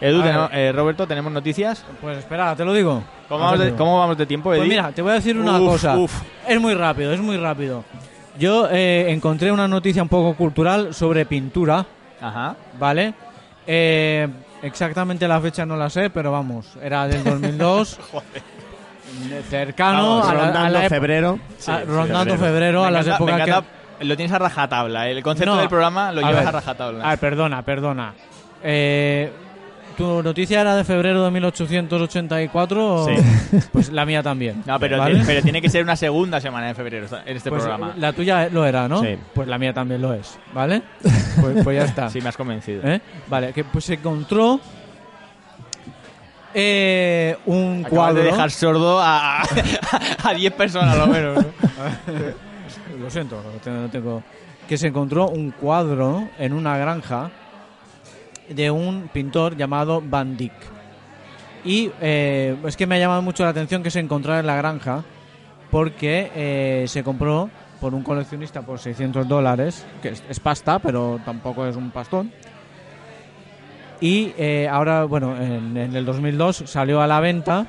Edu, tenemos- eh, Roberto, ¿tenemos noticias? Pues espera, te lo digo. ¿Cómo vamos, de, Hacedlo. cómo vamos de tiempo, Edu? Pues mira, te voy a decir una Uf, cosa. uf. Es muy rápido, es muy rápido. Yo eh, encontré una noticia un poco cultural sobre pintura, Ajá. ¿vale? Eh, exactamente la fecha no la sé, pero vamos, era del 2002. <laughs> Cercano Vamos, a la, a rondando la febrero. a- rondando febrero, a las épocas que... Lo tienes a rajatabla. El concepto No, del programa lo a llevas ver. a rajatabla. A ver, perdona, perdona. Eh, ¿Tu noticia era de febrero de 1884? o- Sí. <laughs> Pues la mía también. no, pero, ¿vale? pero tiene que ser una segunda semana de febrero en este Pues programa. La tuya lo era, ¿no? Sí. Pues la mía también lo es, ¿vale? <laughs> Pues, pues ya está. Sí, me has convencido. ¿Eh? Vale, que pues se encontró eh, un Acabas cuadro. de dejar sordo a a <laughs> 10 personas, a lo menos. ¿no? Lo siento, no tengo- Que se encontró un cuadro en una granja de un pintor llamado Van Dyck. Y eh, es que me ha llamado mucho la atención que se encontrara en la granja porque eh, se compró por un coleccionista por 600 dólares, que es, pasta, pero tampoco es un pastón. Y eh, ahora, bueno, en, en el 2002 salió a la venta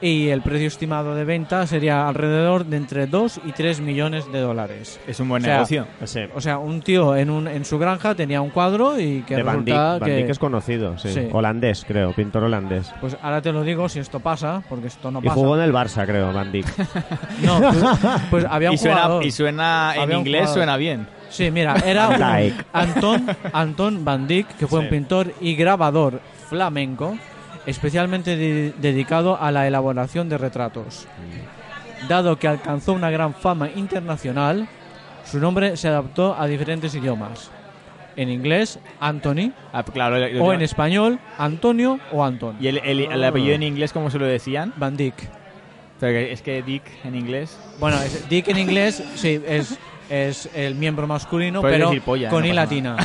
y el precio estimado de venta sería alrededor de entre 2 y 3 millones de dólares. Es un buen O sea, negocio. Sí. O sea, un tío en, un, en su granja tenía un cuadro y que de Van resulta Van que... Dyck es conocido, sí. Sí. Holandés, creo, pintor holandés. Pues ahora te lo digo si esto pasa, porque esto no Y pasa. jugó en el Barça, creo, Van Dyck. <laughs> No, pues, pues había un Y suena, jugador. y suena en Había inglés, suena bien. Sí, mira, era Van un Dyck. Anton, Anton Van Dyck, que fue Sí. un pintor y grabador flamenco, especialmente de- dedicado a la elaboración de retratos. Dado que alcanzó una gran fama internacional, su nombre se adaptó a diferentes idiomas. En inglés, Anthony, Ah, claro, lo- o en español, Antonio o Anton. ¿Y el, el- el apellido en inglés cómo se lo decían? Van Dyck. Pero es que Dick en inglés. Bueno, es- Dick en inglés sí, es, es el miembro masculino, Puedes pero polla, con no I latina.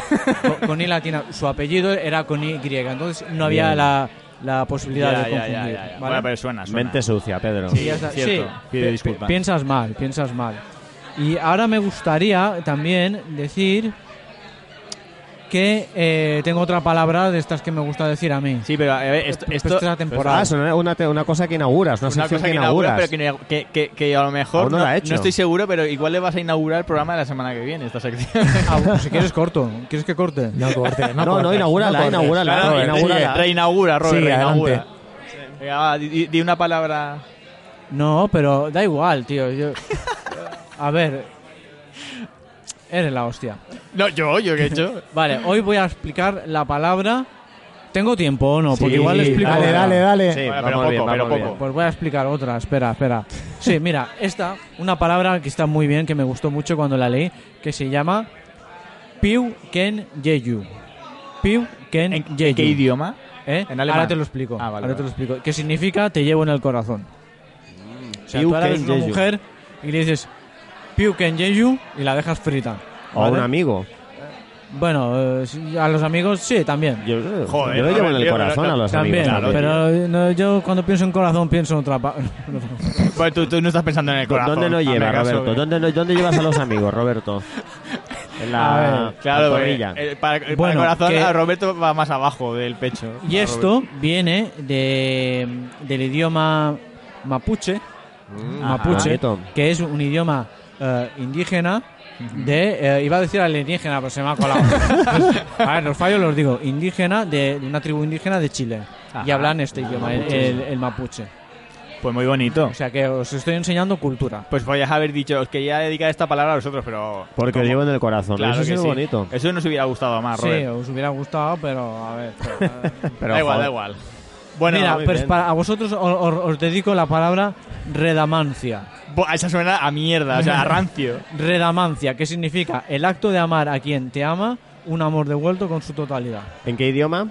con, con I latina. Su apellido era con Y, entonces no había Bien. la, la posibilidad Ya, de confundir. ya, ya, ya. ¿vale? Bueno, pero suena, suena. Mente sucia, Pedro. Sí, Ya está. cierto. Sí, Pido pi- disculpas. pi- Piensas mal, piensas mal. Y ahora me gustaría también decir que eh, tengo otra palabra de estas que me gusta decir a mí. Sí, pero a ver, esto, es la temporada. Ah, es una, una, cosa que inauguras, una, una sección cosa que que inaugura, inauguras. pero que, que, que- que a lo mejor no no, la ha hecho. no estoy seguro, pero igual le vas a inaugurar el programa de la semana que viene, esta sección. <laughs> Ah, bueno, si quieres corto. ¿Quieres que corte? No no No, no, inaugúrala, inaugúrala, Claro, reinaugura, Robert, Sí, reinaugura. adelante. Venga, va, di, di una palabra. No, pero da igual, tío. Yo- A ver. Eres la hostia. No, yo, yo qué he hecho. <laughs> Vale, hoy voy a explicar la palabra. ¿Tengo tiempo o no? Porque Sí, igual le explico. Dale, otra. dale, dale. Sí, Bueno, vamos pero poco, bien, pero vamos poco. bien. Pues voy a explicar otra. Espera, espera. Sí, mira, esta, una palabra que está muy bien, que me gustó mucho cuando la leí, que se llama Piu Ken Yeyu. Piu Ken ¿En, Yeyu. en qué idioma? ¿Eh? ¿En alemán? Ahora te lo explico. Ah, vale, Ahora te vale. lo explico. ¿Qué significa te llevo en el corazón? O sea, Piu tú ahora Ken ves una Yeyu. mujer y le dices Y la dejas frita. O ¿vale? un amigo. Bueno, eh, a los amigos sí, también. Yo, Joder, yo lo llevo en el tío, corazón a los También, amigos. pero no, yo cuando pienso en corazón pienso en otra pa- <laughs> Pues tú, tú no estás pensando en el corazón. ¿Dónde hazme llevas, Roberto? ¿Dónde, no- ¿Dónde llevas a los <laughs> amigos, Roberto? <laughs> En la Claro, porque pantorrilla. el, para, el- para Bueno, el corazón que- a Roberto va más abajo del pecho. Y A esto viene de, del idioma mapuche, Mm, mapuche, bonito. que es un idioma eh, indígena de... eh, iba a decir alienígena, pero se me ha colado. <laughs> a ver, los fallos los digo. Indígena, de, de una tribu indígena de Chile. Y hablan este idioma, el, el- el mapuche. Pues muy bonito. O sea que os estoy enseñando cultura. Pues podías haber dicho, os quería dedicar esta palabra a vosotros, pero... Porque ¿cómo? lo llevo en el corazón. Claro Eso que es sí. bonito. Eso nos hubiera gustado más, Sí, Robert. os hubiera gustado, pero a ver. pero, <laughs> Pero, da igual, da igual. Bueno, Mira, muy pues bien. para, a vosotros os, os- os dedico la palabra redamancia. buah, esa suena a mierda, o sea, a rancio. <laughs> Redamancia, que significa el acto de amar a quien te ama, un amor devuelto con su totalidad. ¿En qué idioma?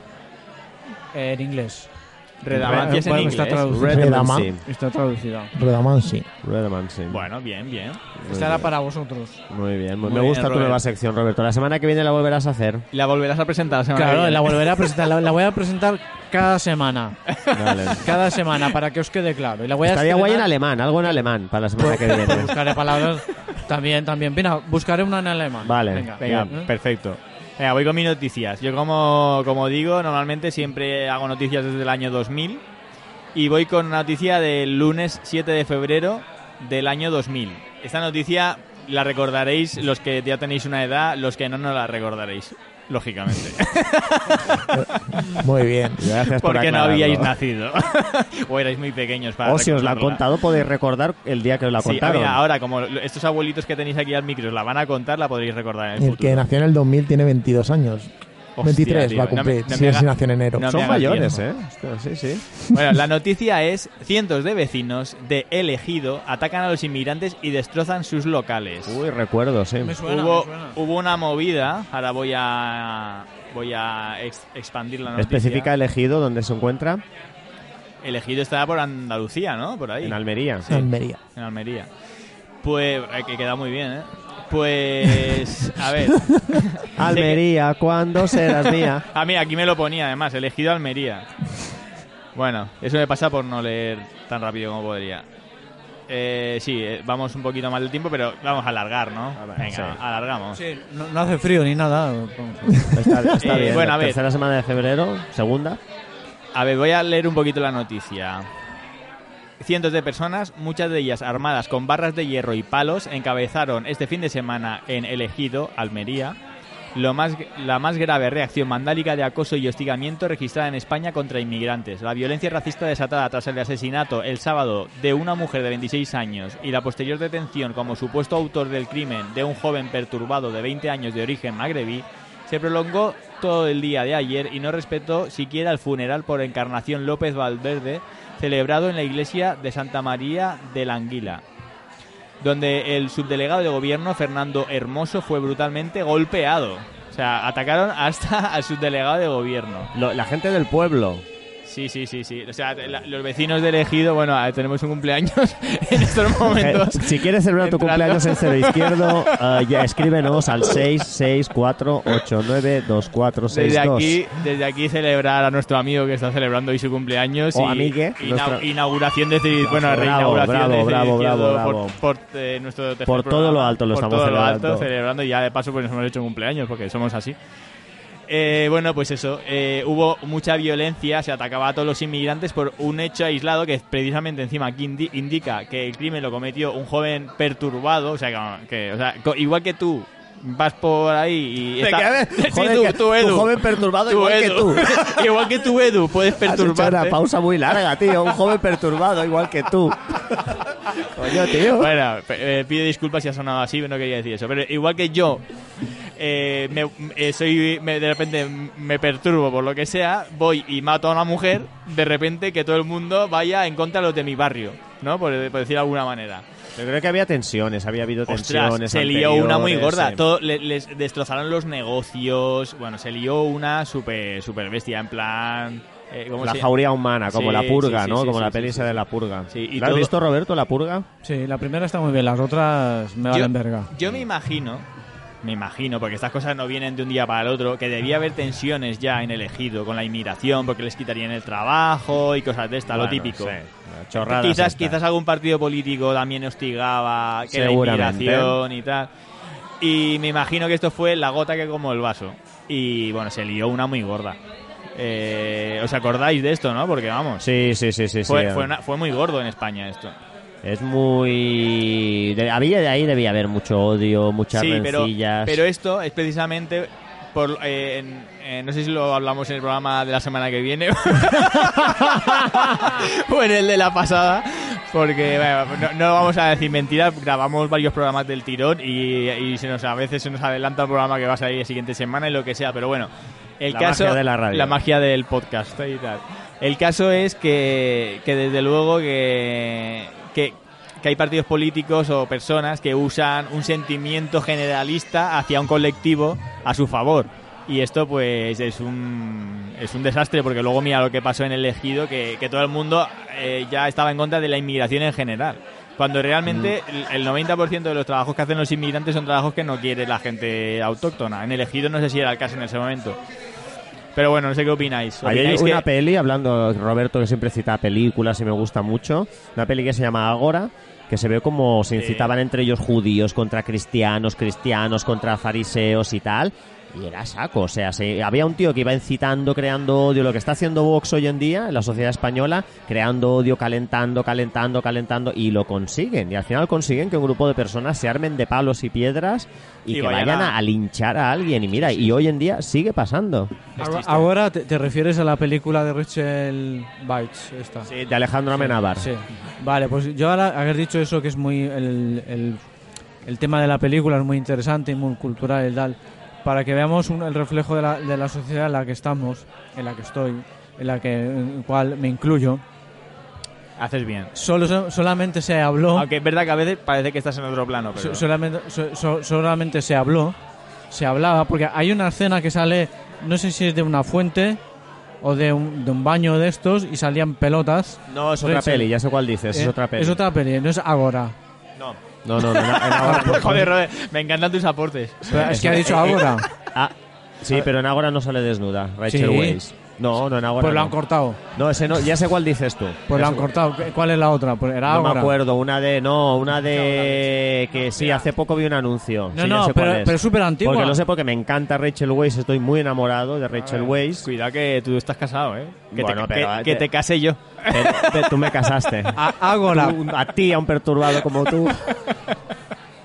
En inglés. Redamancia es en Bueno, está inglés. traducido. Redamancy. Está traducida. Redamancy. Redamancy. Bueno, bien, bien. Muy Esta era bien. para vosotros. Muy bien, muy- me bien, gusta tu Robert. nueva sección, Roberto. La semana que viene la volverás a hacer. La volverás a presentar la semana que Claro, viene. la volveré a presentar. La, la voy a presentar cada semana. Vale. Cada semana, para que os quede claro. Y la voy a Estaría guay en alemán, algo en alemán para la semana que viene. Buscaré palabras también, también. Mira, buscaré una en alemán. Vale. Venga. Venga, ¿Eh? perfecto. Venga, voy con mis noticias. Yo como, como digo, normalmente siempre hago noticias desde el año 2000 y voy con una noticia del lunes 7 de febrero del año 2000. Esta noticia la recordaréis los que ya tenéis una edad, los que no, no la recordaréis, lógicamente. <laughs> Muy bien. Gracias por Porque no aclararlo. habíais nacido. <laughs> o erais muy pequeños para O si os la han contado, podéis recordar el día que os la Sí, contaron. mira, ahora como estos abuelitos que tenéis aquí al micro os la van a contar, la podréis recordar en el, El futuro. que nació en el 2000 tiene 22 años. Hostia, 23 tío, va a cumplir. no me si haga- nació en enero. no Son mayores, tiempo. ¿eh? Sí, sí. Bueno, la noticia es cientos de vecinos de El Ejido atacan a los inmigrantes y destrozan sus locales. Uy, recuerdo, sí. Me suena, hubo, me suena. hubo una movida, ahora voy a voy a ex- expandir la noticia. Especifica elegido donde se encuentra El Ejido está por Andalucía, ¿no? Por ahí. en Almería. Almería. en Almería. Pues eh, que queda muy bien, ¿eh? Pues a ver. <laughs> Almería, ¿cuándo serás mía? <laughs> Ah, mira, aquí me lo ponía además, elegido Almería. Bueno, eso me pasa por no leer tan rápido como podría. Eh, sí, eh, vamos un poquito mal del tiempo, pero vamos a alargar, ¿no? ver, Venga, sí. alargamos. Sí, no, no hace frío ni nada. Vamos. Está, está <laughs> Eh, bien. bueno, a ver. Tercera semana de febrero, segunda. A ver, voy a leer un poquito la noticia. Cientos de personas, muchas de ellas armadas con barras de hierro y palos, encabezaron este fin de semana en El Ejido, Almería, lo más, la más grave reacción vandálica de acoso y hostigamiento registrada en España contra inmigrantes. La violencia racista desatada tras el asesinato el sábado de una mujer de 26 años y la posterior detención como supuesto autor del crimen de un joven perturbado de 20 años de origen magrebí se prolongó todo el día de ayer y no respetó siquiera el funeral por Encarnación López Valverde celebrado en la iglesia de Santa María de la Anguila, donde el subdelegado de gobierno Fernando Hermoso fue brutalmente golpeado. O sea, atacaron hasta al subdelegado de gobierno. Lo- la gente del pueblo. Sí, sí, sí, sí. O sea, la- los vecinos de elegido, bueno, eh, tenemos un cumpleaños <laughs> en estos momentos. Eh, si quieres celebrar tu cumpleaños en cero izquierdo, <laughs> eh, ya escríbenos al 664892462. Desde aquí, desde aquí celebrar a nuestro amigo que está celebrando hoy su cumpleaños O amigue, ina- inauguración de Civil, bueno, Bravo, reinauguración bravo, de bravo, Izquierdo bravo, por, bravo. por, eh, nuestro Por todo programa. lo alto lo Por estamos todo celebrando. lo alto celebrando y ya de paso pues nos hemos hecho un cumpleaños porque somos así. Eh, bueno, pues eso, eh, hubo mucha violencia, se atacaba a todos los inmigrantes por un hecho aislado que precisamente encima aquí indi- indica que el crimen lo cometió un joven perturbado, o sea, que, que- o sea, igual que tú vas por ahí y... ¿De está- <laughs> Sí, <laughs> joder, tú, que tú, Edu. tu joven perturbado igual que tú. <laughs> igual que tú, Edu, puedes perturbarte. una pausa muy larga, tío. Un joven perturbado igual que tú. Coño, tío. Bueno, eh, pido disculpas si ha sonado así, no quería decir eso. Pero igual que yo, eh, me, eh, soy, me- de repente me perturbo por lo que sea, voy y mato a una mujer, de repente que todo el mundo vaya en contra de los de mi barrio, ¿no? Por, por decir de alguna manera. Yo creo que había tensiones, había habido Ostras, tensiones. se lió una muy gorda. sí. Todo, le- les destrozaron los negocios. Bueno, se lió una super, super bestia, en plan. eh, ¿cómo La se- jauría humana, como Sí, la purga, sí, sí, ¿no? sí, como sí, la peli de la purga. Sí, y ¿La has todo- visto, Roberto, la purga? Sí, la primera está muy bien, las otras me valen verga. Yo me imagino, me imagino, porque estas cosas no vienen de un día para el otro, que debía haber tensiones ya en el ejido con la inmigración, porque les quitarían el trabajo y cosas de esta, lo típico. sí, chorradas Quizás, estas. quizás algún partido político también hostigaba que la inmigración y tal. Y me imagino que esto fue la gota que como el vaso. Y bueno, se lió una muy gorda. Eh, ¿Os acordáis de esto, no? Porque vamos, Sí, sí, sí, sí. fue, sí. fue, una- fue muy gordo en España esto. Es muy... de- había de ahí debía haber mucho odio, muchas Sí, pero, esto es precisamente por eh, en- eh, no sé si lo hablamos en el programa de la semana que viene. <laughs> O en el de la pasada porque bueno, no, no vamos a decir mentiras grabamos varios programas del tirón y, y se nos a veces se nos adelanta el programa que va a salir la siguiente semana y lo que sea pero bueno el La caso magia de la radio. la magia del podcast y tal. El caso es que, que desde luego que, que que hay partidos políticos o personas que usan un sentimiento generalista hacia un colectivo a su favor. Y esto pues es un, es un desastre porque luego mira lo que pasó en el ejido, que, que todo el mundo eh, ya estaba en contra de la inmigración en general. Cuando realmente Mm. el el 90% de los trabajos que hacen los inmigrantes son trabajos que no quiere la gente autóctona. En el ejido no sé si era el caso en ese momento. Pero bueno, no sé qué opináis. Ahí hay ¿Opináis una que- peli, hablando Roberto que siempre cita películas y me gusta mucho, una peli que se llama Agora, que se ve como se incitaban entre ellos judíos contra cristianos, cristianos contra fariseos y tal. Y era saco, o sea, se- había un tío que iba incitando, creando odio, lo que está haciendo Vox hoy en día en la sociedad española, creando odio, calentando, calentando, calentando, y lo consiguen. Y al final consiguen que un grupo de personas se armen de palos y piedras y, Y que vayan vayan a- linchar a alguien. Y mira, y hoy en día sigue pasando. Ahora- Ahora te, te refieres a la película de Rachel Bites, esta. Sí, de Alejandro Amenábar. Sí. Vale, pues yo ahora haber dicho eso que es muy el, el, el tema de la película es muy interesante y muy cultural y tal, para que veamos un- el reflejo de la, de la sociedad en la que estamos, en la que estoy, en la que en cual me incluyo. Haces bien. Solo solamente se habló Aunque es verdad que a veces parece que estás en otro plano. Pero... So- solamente, so- so- solamente se habló, se hablaba, porque hay una escena que sale, no sé si es de una fuente o de un, de un baño de estos y salían pelotas. No, es otra Rachel. peli, ya sé cuál dices, es Eh, otra peli. Es otra peli, no es Agora. No, no, no, no, en <laughs> Agora no. Joder, Robert, me encantan tus aportes. Pero es que ha dicho <laughs> Agora. Ah, sí, pero en Agora no sale desnuda, Rachel Sí. Weisz. No, no, en Agora Pues lo no. han cortado. No, ese no, ya sé cuál dices tú. Pues lo han cortado. ¿Qué- ¿Cuál es la otra? Pues era No me acuerdo, una de... No, una de... Que sí, hace poco vi un anuncio. No, Sí, no, sé cuál pero, es. pero es súper antigua. Porque lo sé porque me encanta Rachel Weisz, estoy muy enamorado de Rachel Weisz. Cuidado que tú estás casado, ¿eh? Que, Bueno, te, pero, que- eh, que te- te case yo. Te- te- tú me casaste. A- Ágora. Tú- a ti, a un perturbado como tú. <laughs>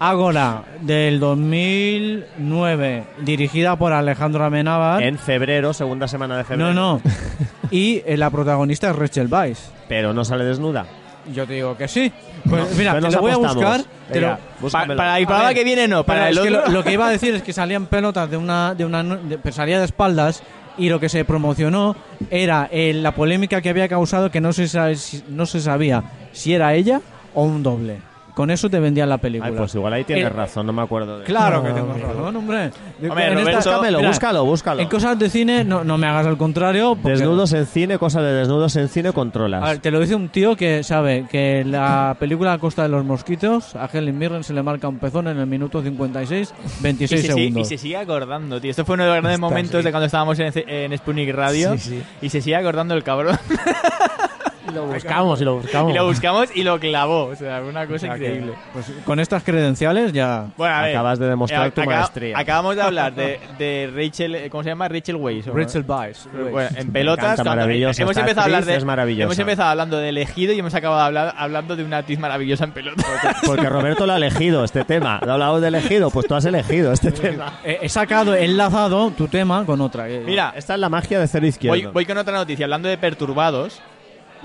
Ágora, del 2009, dirigida por Alejandro Amenábar. En febrero, segunda semana de febrero. No, no. <laughs> Y eh, la protagonista es Rachel Weisz. Pero no sale desnuda. Yo te digo que sí. Pues mira, Pues te nos lo voy a apostamos. buscar. te Venga, lo- Pa- búscamelo. para el programa ver, que viene no, para el es que otro... lo, lo que iba a decir es que salían pelotas de una, de una, de- pero salía de espaldas y lo que se promocionó era eh, la polémica que había causado que no se, sa- si- no se sabía si era ella o un doble. Con eso te vendían la película. Ay, pues igual ahí tienes El- razón, no me acuerdo de Claro que tengo razón, hombre. Hombre, En Roberto, Búscamelo, mira, búscalo, búscalo. En cosas de cine no, no me hagas al contrario. porque- Desnudos en cine, cosa de desnudos en cine, controlas. A ver, te lo dice un tío que sabe que la película A Costa de los Mosquitos, a Helen Mirren se le marca un pezón en el minuto 56, Y 26 se, sigue, y segundos. se sigue acordando, tío. Esto fue uno de los grandes Está, momentos sí. de cuando estábamos en, en Sputnik Radio. Sí, sí. Y se sigue acordando el cabrón. <laughs> Y lo buscamos, y lo buscamos. y lo buscamos y lo clavó. O sea, una cosa increíble. pues, con estas credenciales ya... Bueno, a ver, Acabas de demostrar eh, tu acá- maestría. Acabamos de hablar de, <laughs> de Rachel, eh, ¿cómo se llama? Rachel Weisz. Rachel Weisz. Bueno, en pelotas. encanta, maravillosa. Hemos empezado a hablar de. es maravillosa. Hemos empezado hablando de elegido y hemos acabado hablar- hablando de una actriz maravillosa en pelotas. Porque Roberto lo ha elegido este tema. ¿Lo ha hablado de elegido? Pues tú has elegido este tema. Eh, he sacado, he enlazado tu tema con otra. eh. Mira, Esta es la magia de cero voy, izquierdo. voy con otra noticia. Hablando de perturbados,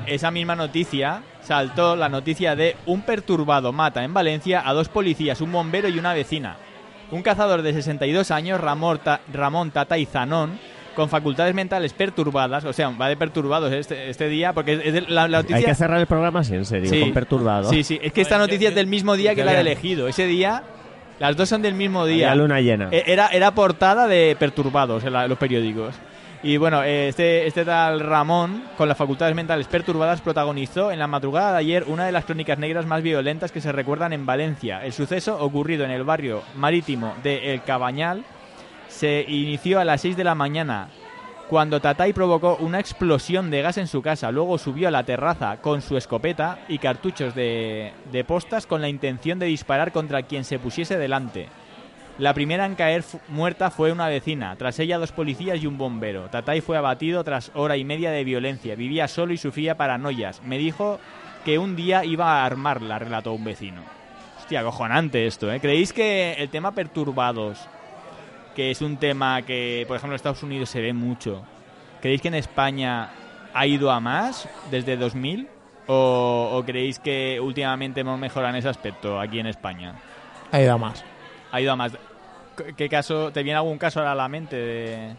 esa misma noticia saltó la noticia de un perturbado mata en Valencia a dos policías, un bombero y una vecina. Un cazador de 62 años, Ramón, Ta- Ramón Tata y Zanón, con facultades mentales perturbadas, o sea, va de perturbados este, este día, porque es de- la, la noticia... Hay que cerrar el programa así, en serio, Sí. con perturbado. Sí, sí, es que esta noticia es del mismo día que la del elegido. Ese día, las dos son del mismo día. Había luna llena. Eh, Era, era portada de perturbados en la- los periódicos. Y bueno, eh, este, este tal Ramón, con las facultades mentales perturbadas, protagonizó en la madrugada de ayer una de las crónicas negras más violentas que se recuerdan en Valencia. El suceso, ocurrido en el barrio marítimo de El Cabañal, se inició a las 6 de la mañana cuando Tatay provocó una explosión de gas en su casa. Luego subió a la terraza con su escopeta y cartuchos de, de postas con la intención de disparar contra quien se pusiese delante. La primera en caer muerta fue una vecina, tras ella dos policías y un bombero. Tatay fue abatido tras hora y media de violencia. Vivía solo y sufría paranoias. Me dijo que un día iba a armarla, relató un vecino. Hostia, acojonante esto, ¿eh? ¿Creéis que el tema perturbados, que es un tema que, por ejemplo, en Estados Unidos se ve mucho, ¿creéis que en España ha ido a más desde 2000? ¿O, o creéis que últimamente hemos mejorado en ese aspecto aquí en España? Ha ido a más. Ha ido a más. ¿Qué- ¿Qué caso? ¿Te viene algún caso ahora a la mente de...?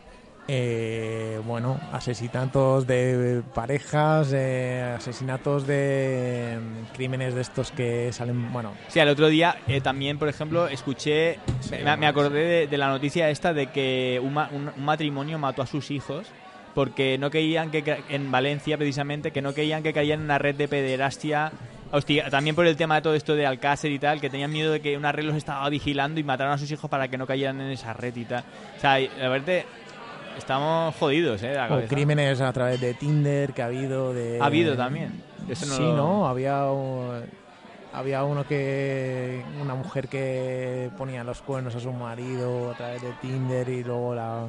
Eh, bueno, asesinatos de parejas, eh, asesinatos de mm, crímenes de estos que salen, bueno, Sí, el otro día eh, también, por ejemplo, escuché, me, me acordé de, de la noticia esta de que un, ma- un- un matrimonio mató a sus hijos porque no querían que, en Valencia precisamente, que no querían que caían en una red de pederastia. Hostia, también por el tema de todo esto de Alcácer y tal, que tenían miedo de que una red los estaba vigilando y mataron a sus hijos para que no cayeran en esa red y tal. O sea, la verdad, estamos jodidos, ¿eh? o crímenes a través de Tinder que ha habido de... Ha habido también. Eso no sí, lo- ¿no? Había, había uno que... Una mujer que ponía los cuernos a su marido a través de Tinder y luego la,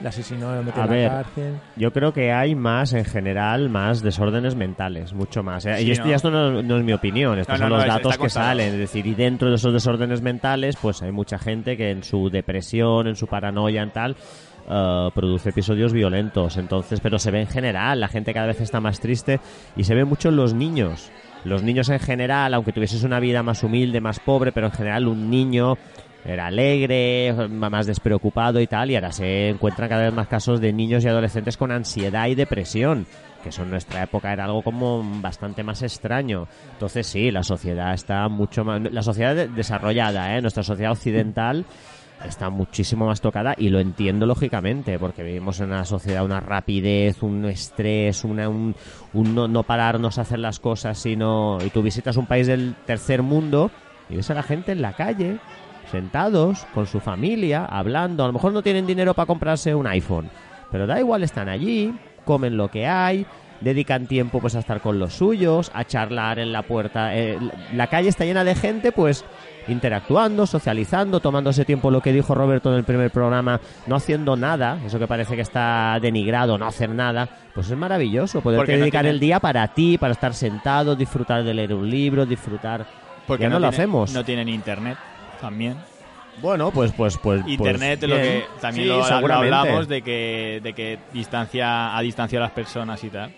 la asesinó lo metió A en la ver, cárcel. Yo creo que hay más, en general, más desórdenes mentales, mucho más. ¿eh? Sí, y esto, ¿no? ya esto no, no es mi opinión, estos No, no, son los datos que salen. Es decir, y dentro de esos desórdenes mentales, pues hay mucha gente que en su depresión, en su paranoia, en tal, eh, produce episodios violentos. Entonces, pero se ve en general, la gente cada vez está más triste y se ve mucho en los niños. Los niños en general, aunque tuvieses una vida más humilde, más pobre, pero en general un niño era alegre, más despreocupado y tal, y ahora se encuentran cada vez más casos de niños y adolescentes con ansiedad y depresión, que eso en nuestra época era algo como bastante más extraño. Entonces sí, la sociedad está mucho más... La sociedad de- desarrollada, ¿eh? nuestra sociedad occidental está muchísimo más tocada y lo entiendo lógicamente porque vivimos en una sociedad una rapidez un estrés una, un, un no, no pararnos a hacer las cosas sino y tú visitas un país del tercer mundo y ves a la gente en la calle sentados con su familia hablando. A lo mejor no tienen dinero para comprarse un iPhone pero da igual están allí comen lo que hay dedican tiempo pues a estar con los suyos a charlar en la puerta eh, la- calle está llena de gente pues interactuando, socializando, tomándose tiempo lo que dijo Roberto en el primer programa, no haciendo nada, eso que parece que está denigrado, no hacer nada, pues es maravilloso, poder no dedicar tiene- el día para ti, para estar sentado, disfrutar de leer un libro, disfrutar... Porque Ya no lo tiene- hacemos. No tienen internet también. Bueno, pues pues pues pues, Internet, lo bien. que también Sí, lo, lo hablamos de que, de que distancia a distancia a las personas y tal.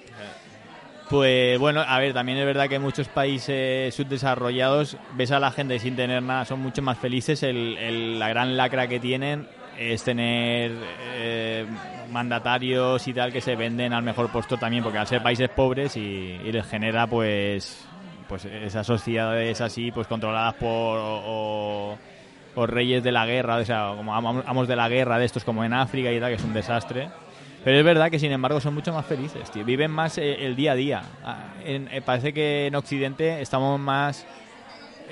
Pues bueno, a ver, también es verdad que muchos países subdesarrollados ves a la gente sin tener nada, son mucho más felices. El, el- la gran lacra que tienen es tener eh, mandatarios y tal que se venden al mejor puesto también, porque al ser países pobres y, y les genera pues pues esas sociedades así pues controladas por o, reyes de la guerra, o sea, como amos de la guerra de estos como en África y tal, que es un desastre. Pero es verdad que sin embargo son mucho más felices, tío. Viven más eh, el día a día. Ah, eh, parece que en Occidente estamos más,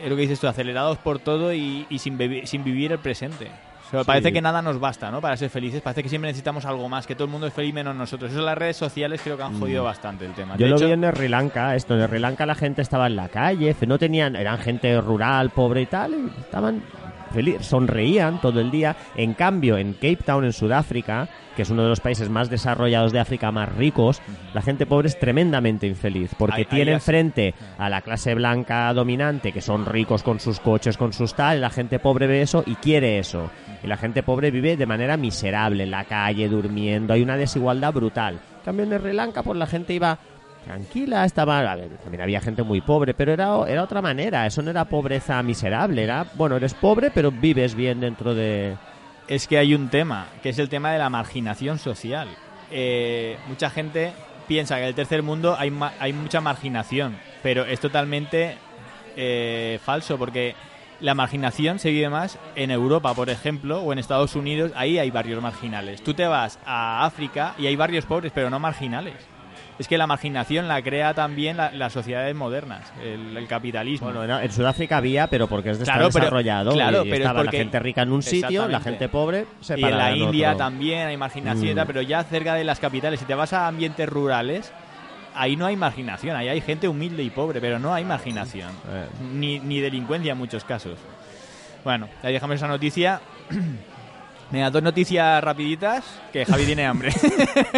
es lo que dices tú, acelerados por todo y, sin vivir el presente. O sea, Parece que nada nos basta, ¿no? Para ser felices. Parece que siempre necesitamos algo más, que todo el mundo es feliz menos nosotros. Eso las redes sociales creo que han jodido bastante el tema. Mm. Yo De lo hecho, vi en Sri Lanka, esto, en Sri Lanka la gente estaba en la calle, no tenían, eran gente rural, pobre y tal, y estaban felices, sonreían todo el día. En cambio, en Cape Town, en Sudáfrica, que es uno de los países más desarrollados de África, más ricos, la gente pobre es tremendamente infeliz, porque Ahí- ahí tienen has- frente a la clase blanca dominante, que son ricos con sus coches, con sus tal, y la gente pobre ve eso y quiere eso. Y la gente pobre vive de manera miserable, en la calle, durmiendo, hay una desigualdad brutal. En cambio, en Sri Lanka, pues la gente iba tranquila, estaba, también había gente muy pobre, pero era, era otra manera, eso no era pobreza miserable, era, bueno, eres pobre, pero vives bien dentro de... es que hay un tema, que es el tema de la marginación social. Eh, mucha gente piensa que en el tercer mundo hay, ma- hay mucha marginación, pero es totalmente eh, falso, porque la marginación se vive más en Europa, por ejemplo, o en Estados Unidos, ahí hay barrios marginales. Tú te vas a África y hay barrios pobres, pero no marginales. Es que la marginación la crea también la- las sociedades modernas, el, el capitalismo. Bueno, en Sudáfrica había, pero porque es de Claro, estar pero- desarrollado. claro, y pero es estaba porque- la gente rica en un sitio, la gente pobre y en la en India otro. también hay marginación Mm. pero ya cerca de las capitales, si te vas a ambientes rurales, ahí no hay marginación, ahí hay gente humilde y pobre, pero no hay marginación, Eh. ni, ni delincuencia en muchos casos. Bueno, ahí dejamos esa noticia. <clears throat> Venga, dos noticias rapiditas, que Javi tiene hambre.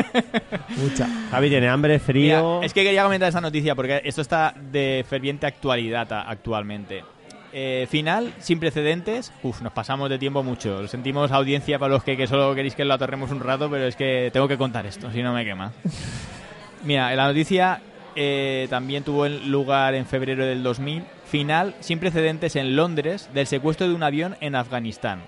<laughs> Mucha. Javi tiene hambre, frío. Mira, es que quería comentar esta noticia porque esto está de ferviente actualidad actualmente. Eh, final, sin precedentes. Uf, nos pasamos de tiempo mucho. Lo sentimos audiencia para los que, que solo queréis que lo atorremos un rato, pero es que tengo que contar esto, si no me quema. <laughs> Mira, la noticia eh, también tuvo lugar en febrero del 2000. Final, sin precedentes en Londres, del secuestro de un avión en Afganistán.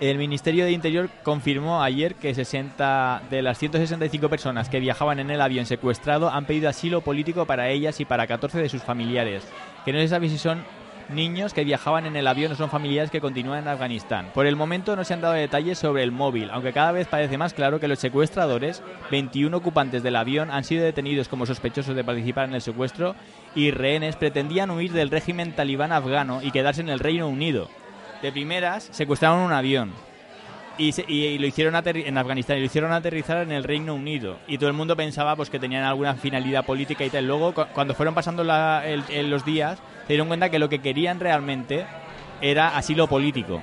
El Ministerio de Interior confirmó ayer que 60 de las 165 personas que viajaban en el avión secuestrado han pedido asilo político para ellas y para 14 de sus familiares, que no se sabe si son niños que viajaban en el avión o son familiares que continúan en Afganistán. Por el momento no se han dado detalles sobre el móvil, aunque cada vez parece más claro que los secuestradores, 21 ocupantes del avión, han sido detenidos como sospechosos de participar en el secuestro y rehenes pretendían huir del régimen talibán afgano y quedarse en el Reino Unido. De primeras, secuestraron un avión. Y, se- y- lo hicieron en Afganistán y lo hicieron aterrizar en el Reino Unido y todo el mundo pensaba pues que tenían alguna finalidad política y tal luego cu- cuando fueron pasando la- los días se dieron cuenta que lo que querían realmente era asilo político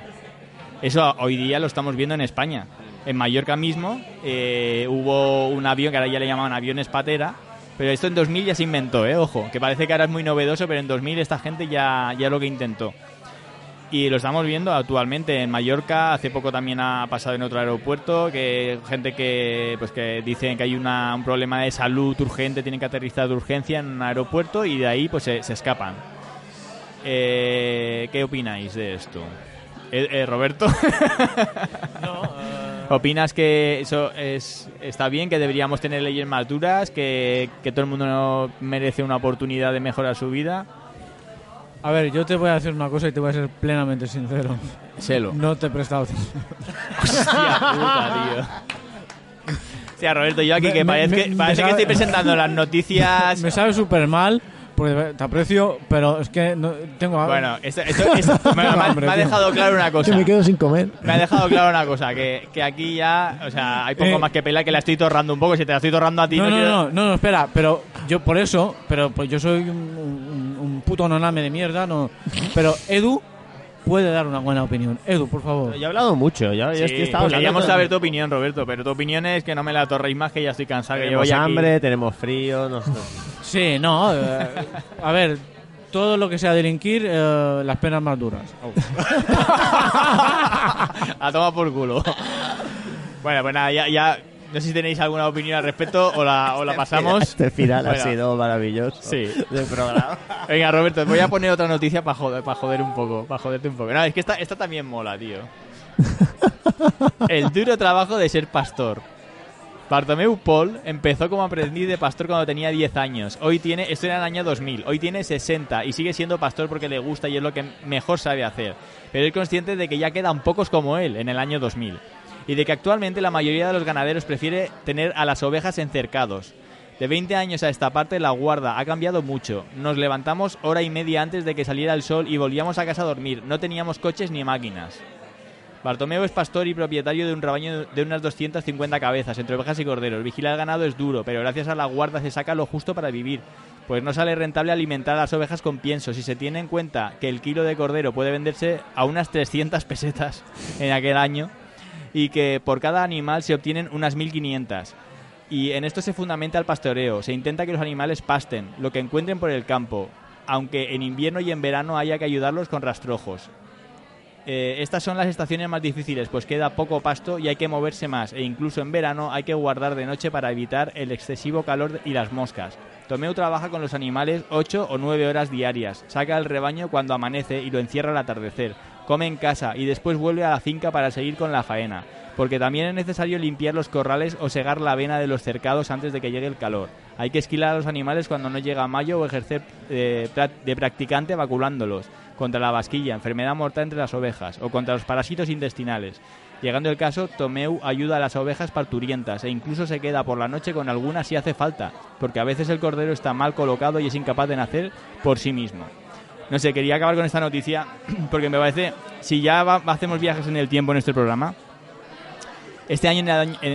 eso hoy día lo estamos viendo en España en Mallorca mismo eh, hubo un avión que ahora ya le llamaban aviones patera pero esto en 2000 ya se inventó, ¿eh? Ojo, que parece que ahora es muy novedoso, pero en 2000 esta gente ya, ya lo que intentó. Y lo estamos viendo actualmente en Mallorca, hace poco también ha pasado en otro aeropuerto, que gente que pues que dicen que hay una- un problema de salud urgente, tienen que aterrizar de urgencia en un aeropuerto y de ahí pues se, se escapan. Eh, ¿Qué opináis de esto? Eh, eh, Roberto, <laughs> ¿opinas que eso es está bien, que deberíamos tener leyes más duras, que, que todo el mundo merece una oportunidad de mejorar su vida? A ver, yo te voy a decir una cosa y te voy a ser plenamente sincero. Selo. No te he prestado atención. Hostia puta, tío. O sea, Roberto, yo aquí Me- que me- parece, me- que, parece que sabe- estoy presentando las noticias. Me sabe súper mal, porque te aprecio, pero es que no, tengo... Bueno, esto, esto- esto- <laughs> me, me ha- hambre, me ha tío. dejado claro una Que cosa. me quedo sin comer. Me ha dejado claro una cosa, que, que aquí ya, o sea, hay poco Eh. más que pelar, que la estoy torrando un poco. Si te la estoy torrando a ti, no, no, no, quiero- no, no, no, espera, pero yo por eso, pero pues yo soy un, un- puto noname de mierda, no, pero Edu puede dar una buena opinión. Edu, por favor. Yo he hablado mucho, ya, ya Sí, he estado pues hablando. queríamos saber tu opinión, Roberto, pero tu opinión es que no me la torréis más, que ya estoy cansado. Que llevo Tenemos ya aquí- hambre, tenemos frío, nos- Sí, no, eh, a ver, todo lo que sea delinquir, eh, las penas más duras. <laughs> A tomar por culo. Bueno, pues nada, ya, ya no sé si tenéis alguna opinión al respecto o la, o la <laughs> pasamos. Este final ha Bueno. sido maravilloso Sí. del programa. <laughs> Venga, Roberto, voy a poner otra noticia para joder, para joder un poco, para joderte un poco. No, es que esta, esta también mola, tío. <laughs> El duro trabajo de ser pastor. Bartomeu Paul empezó como aprendiz de pastor cuando tenía 10 años. Hoy tiene, esto era en el año 2000, hoy tiene 60 y sigue siendo pastor porque le gusta y es lo que mejor sabe hacer. Pero es consciente de que ya quedan pocos como él en el año 2000 y de que actualmente la mayoría de los ganaderos prefiere tener a las ovejas en cercados. De 20 años a esta parte la guarda ha cambiado mucho. Nos levantamos hora y media antes de que saliera el sol y volvíamos a casa a dormir. No teníamos coches ni máquinas. Bartomeu es pastor y propietario de un rebaño de unas 250 cabezas, entre ovejas y corderos. Vigilar el ganado es duro, pero gracias a la guarda se saca lo justo para vivir, pues no sale rentable alimentar a las ovejas con pienso. Si se tiene en cuenta que el kilo de cordero puede venderse a unas 300 pesetas en aquel año y que por cada animal se obtienen unas 1500. Y en esto se fundamenta el pastoreo. Se intenta que los animales pasten, lo que encuentren por el campo, aunque en invierno y en verano haya que ayudarlos con rastrojos. Eh, estas son las estaciones más difíciles, pues queda poco pasto y hay que moverse más, e incluso en verano hay que guardar de noche para evitar el excesivo calor y las moscas. Tomeu trabaja con los animales 8 o 9 horas diarias, saca el rebaño cuando amanece y lo encierra al atardecer, come en casa y después vuelve a la finca para seguir con la faena, porque también es necesario limpiar los corrales o segar la avena de los cercados antes de que llegue el calor. Hay que esquilar a los animales cuando no llega mayo o ejercer eh, de practicante vaculándolos contra la vasquilla, enfermedad mortal entre las ovejas o contra los parásitos intestinales. Llegando el caso, Tomeu ayuda a las ovejas parturientas e incluso se queda por la noche con algunas si hace falta, porque a veces el cordero está mal colocado y es incapaz de nacer por sí mismo. No sé, quería acabar con esta noticia <clears throat> porque me parece, si ya hacemos viajes en el tiempo en este programa, este, año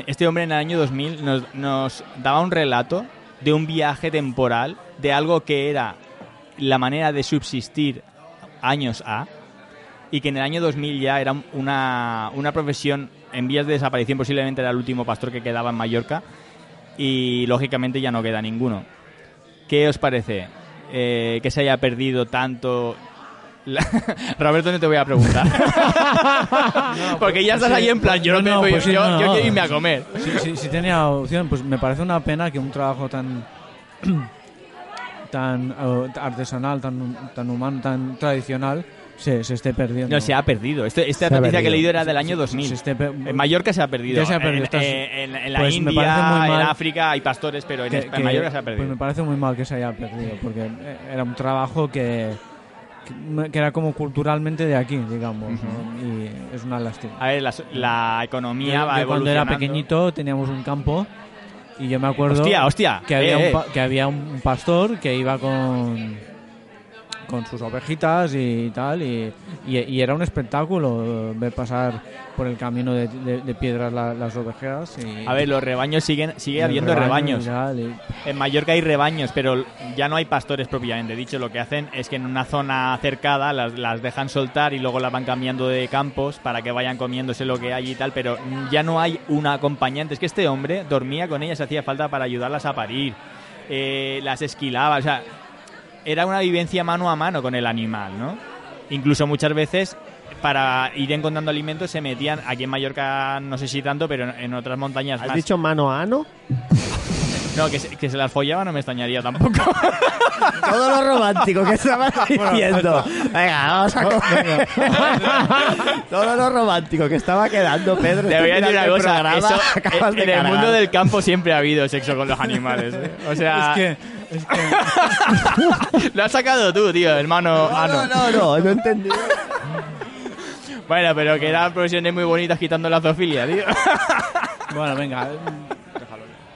este hombre en el año 2000 nos, nos daba un relato de un viaje temporal, de algo que era la manera de subsistir años A, y que en el año 2000 ya era una, una profesión en vías de desaparición, posiblemente era el último pastor que quedaba en Mallorca y lógicamente ya no queda ninguno. ¿Qué os parece? Eh, que se haya perdido tanto... la- <laughs> Roberto, no te voy a preguntar. <laughs> Porque ya estás ahí en plan, yo no, No, tengo, pues sí, yo, no, yo no. quiero irme a comer. Si, si- si tenía opción, pues me parece una pena que un trabajo tan <clears throat> tan eh, artesanal, tan, tan humano, tan tradicional se, se esté perdiendo. No, se ha perdido. Este- esta Se noticia que he leído era del año Se- 2000. se esté per- En Mallorca se ha perdido. Ya se ha perdido, En, estás- en- en la pues India, en África hay pastores, pero en, que- España- en que- Mallorca se ha Pues perdido. me parece muy mal que se haya perdido, porque eh, era un trabajo que, que, que era como culturalmente de aquí, digamos, ¿no? y es una lástima. A ver, la, la economía Yo- va yo cuando era pequeñito teníamos un campo y yo me acuerdo Hostia, hostia. que había, eh, un, pa- que había un pastor que iba con con sus ovejitas y tal y, y- y era un espectáculo eh, ver pasar por el camino de, de- de piedras la- las ovejas y A ver, los rebaños siguen, sigue habiendo rebaño rebaños. tal, En Mallorca hay rebaños, pero ya no hay pastores propiamente dicho. Lo que hacen es que en una zona cercada las, las dejan soltar y luego las van cambiando de campos para que vayan comiéndose lo que hay y tal, pero ya no hay un acompañante. Es que este hombre dormía con ellas, hacía falta para ayudarlas a parir, eh, las esquilaba, o sea, era una vivencia mano a mano con el animal, ¿no? Incluso muchas veces para ir encontrando alimentos se metían, aquí en Mallorca no sé si tanto, pero en, otras montañas ¿Has más. dicho mano a ano? <laughs> No, que se, que se las follaba no me extrañaría tampoco. <laughs> Todo lo romántico que estabas diciendo. Venga, vamos a comer. <laughs> Todo lo romántico que estaba quedando, Pedro. Te voy a decir una cosa, programa eso, en, el cargar. mundo del campo siempre ha habido sexo con los animales. ¿eh? O sea, es que, es que <laughs> lo has sacado tú, tío, hermano. No, no, no, no, no entendí. Bueno, pero que eran profesiones muy bonitas quitando la zoofilia, tío. <laughs> Bueno, venga.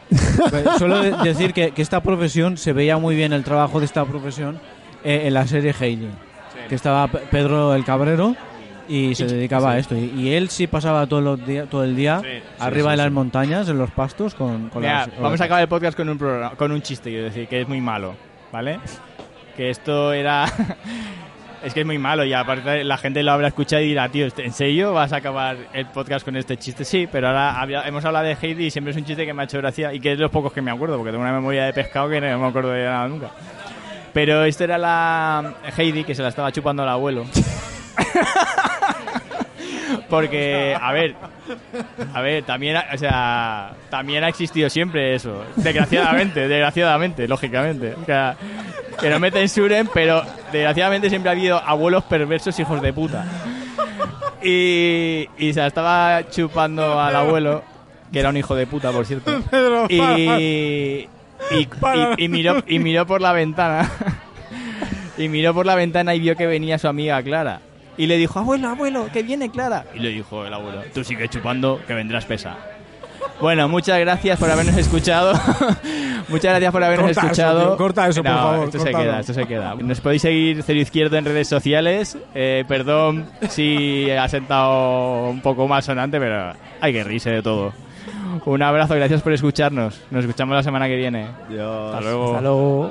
déjalo. Solo de- decir que, que esta profesión se veía muy bien el trabajo de esta profesión eh, en la serie Heidi. Que estaba Pe- Pedro el Cabrero y se dedicaba a esto. Y, y él sí pasaba todo, los días, todo el día Sí, sí, arriba sí, de las sí. montañas, en los pastos, con, con Mira, las- vamos a acabar el podcast con un, programa, con un chiste, quiero decir, que es muy malo, ¿vale? Que esto era... <laughs> es que es muy malo y aparte la gente lo habrá escuchado y dirá, tío, ¿en serio vas a acabar el podcast con este chiste? Sí, pero ahora había- hemos hablado de Heidi y siempre es un chiste que me ha hecho gracia y que es de los pocos que me acuerdo, porque tengo una memoria de pescado que no me acuerdo de nada nunca. Pero esto era la Heidi que se la estaba chupando al abuelo. <laughs> Porque, <laughs> a ver, a ver, también, ha- o sea, también ha existido siempre eso. Desgraciadamente, <laughs> desgraciadamente, lógicamente. O sea, que no me censuren, pero desgraciadamente siempre ha habido abuelos perversos hijos de puta. Y, y se la estaba chupando al abuelo, que era un hijo de puta, por cierto. <laughs> Y, y, y- y miró, y miró por la ventana. Y miró por la ventana y vio que venía su amiga Clara. Y le dijo, abuelo, abuelo, que viene Clara. Y le dijo el abuelo, tú sigue chupando, que vendrás pesa. Bueno, muchas gracias por habernos escuchado. <laughs> muchas gracias por habernos Corta eso, escuchado. tío, corta eso, por No, favor, Esto se córtalo. queda, esto se queda. Nos podéis seguir Cero Izquierdo en redes sociales. Eh, perdón si ha sentado un poco más sonante, pero hay que reírse de todo. Un abrazo, gracias por escucharnos. Nos escuchamos la semana que viene. Dios. Hasta luego. Hasta luego.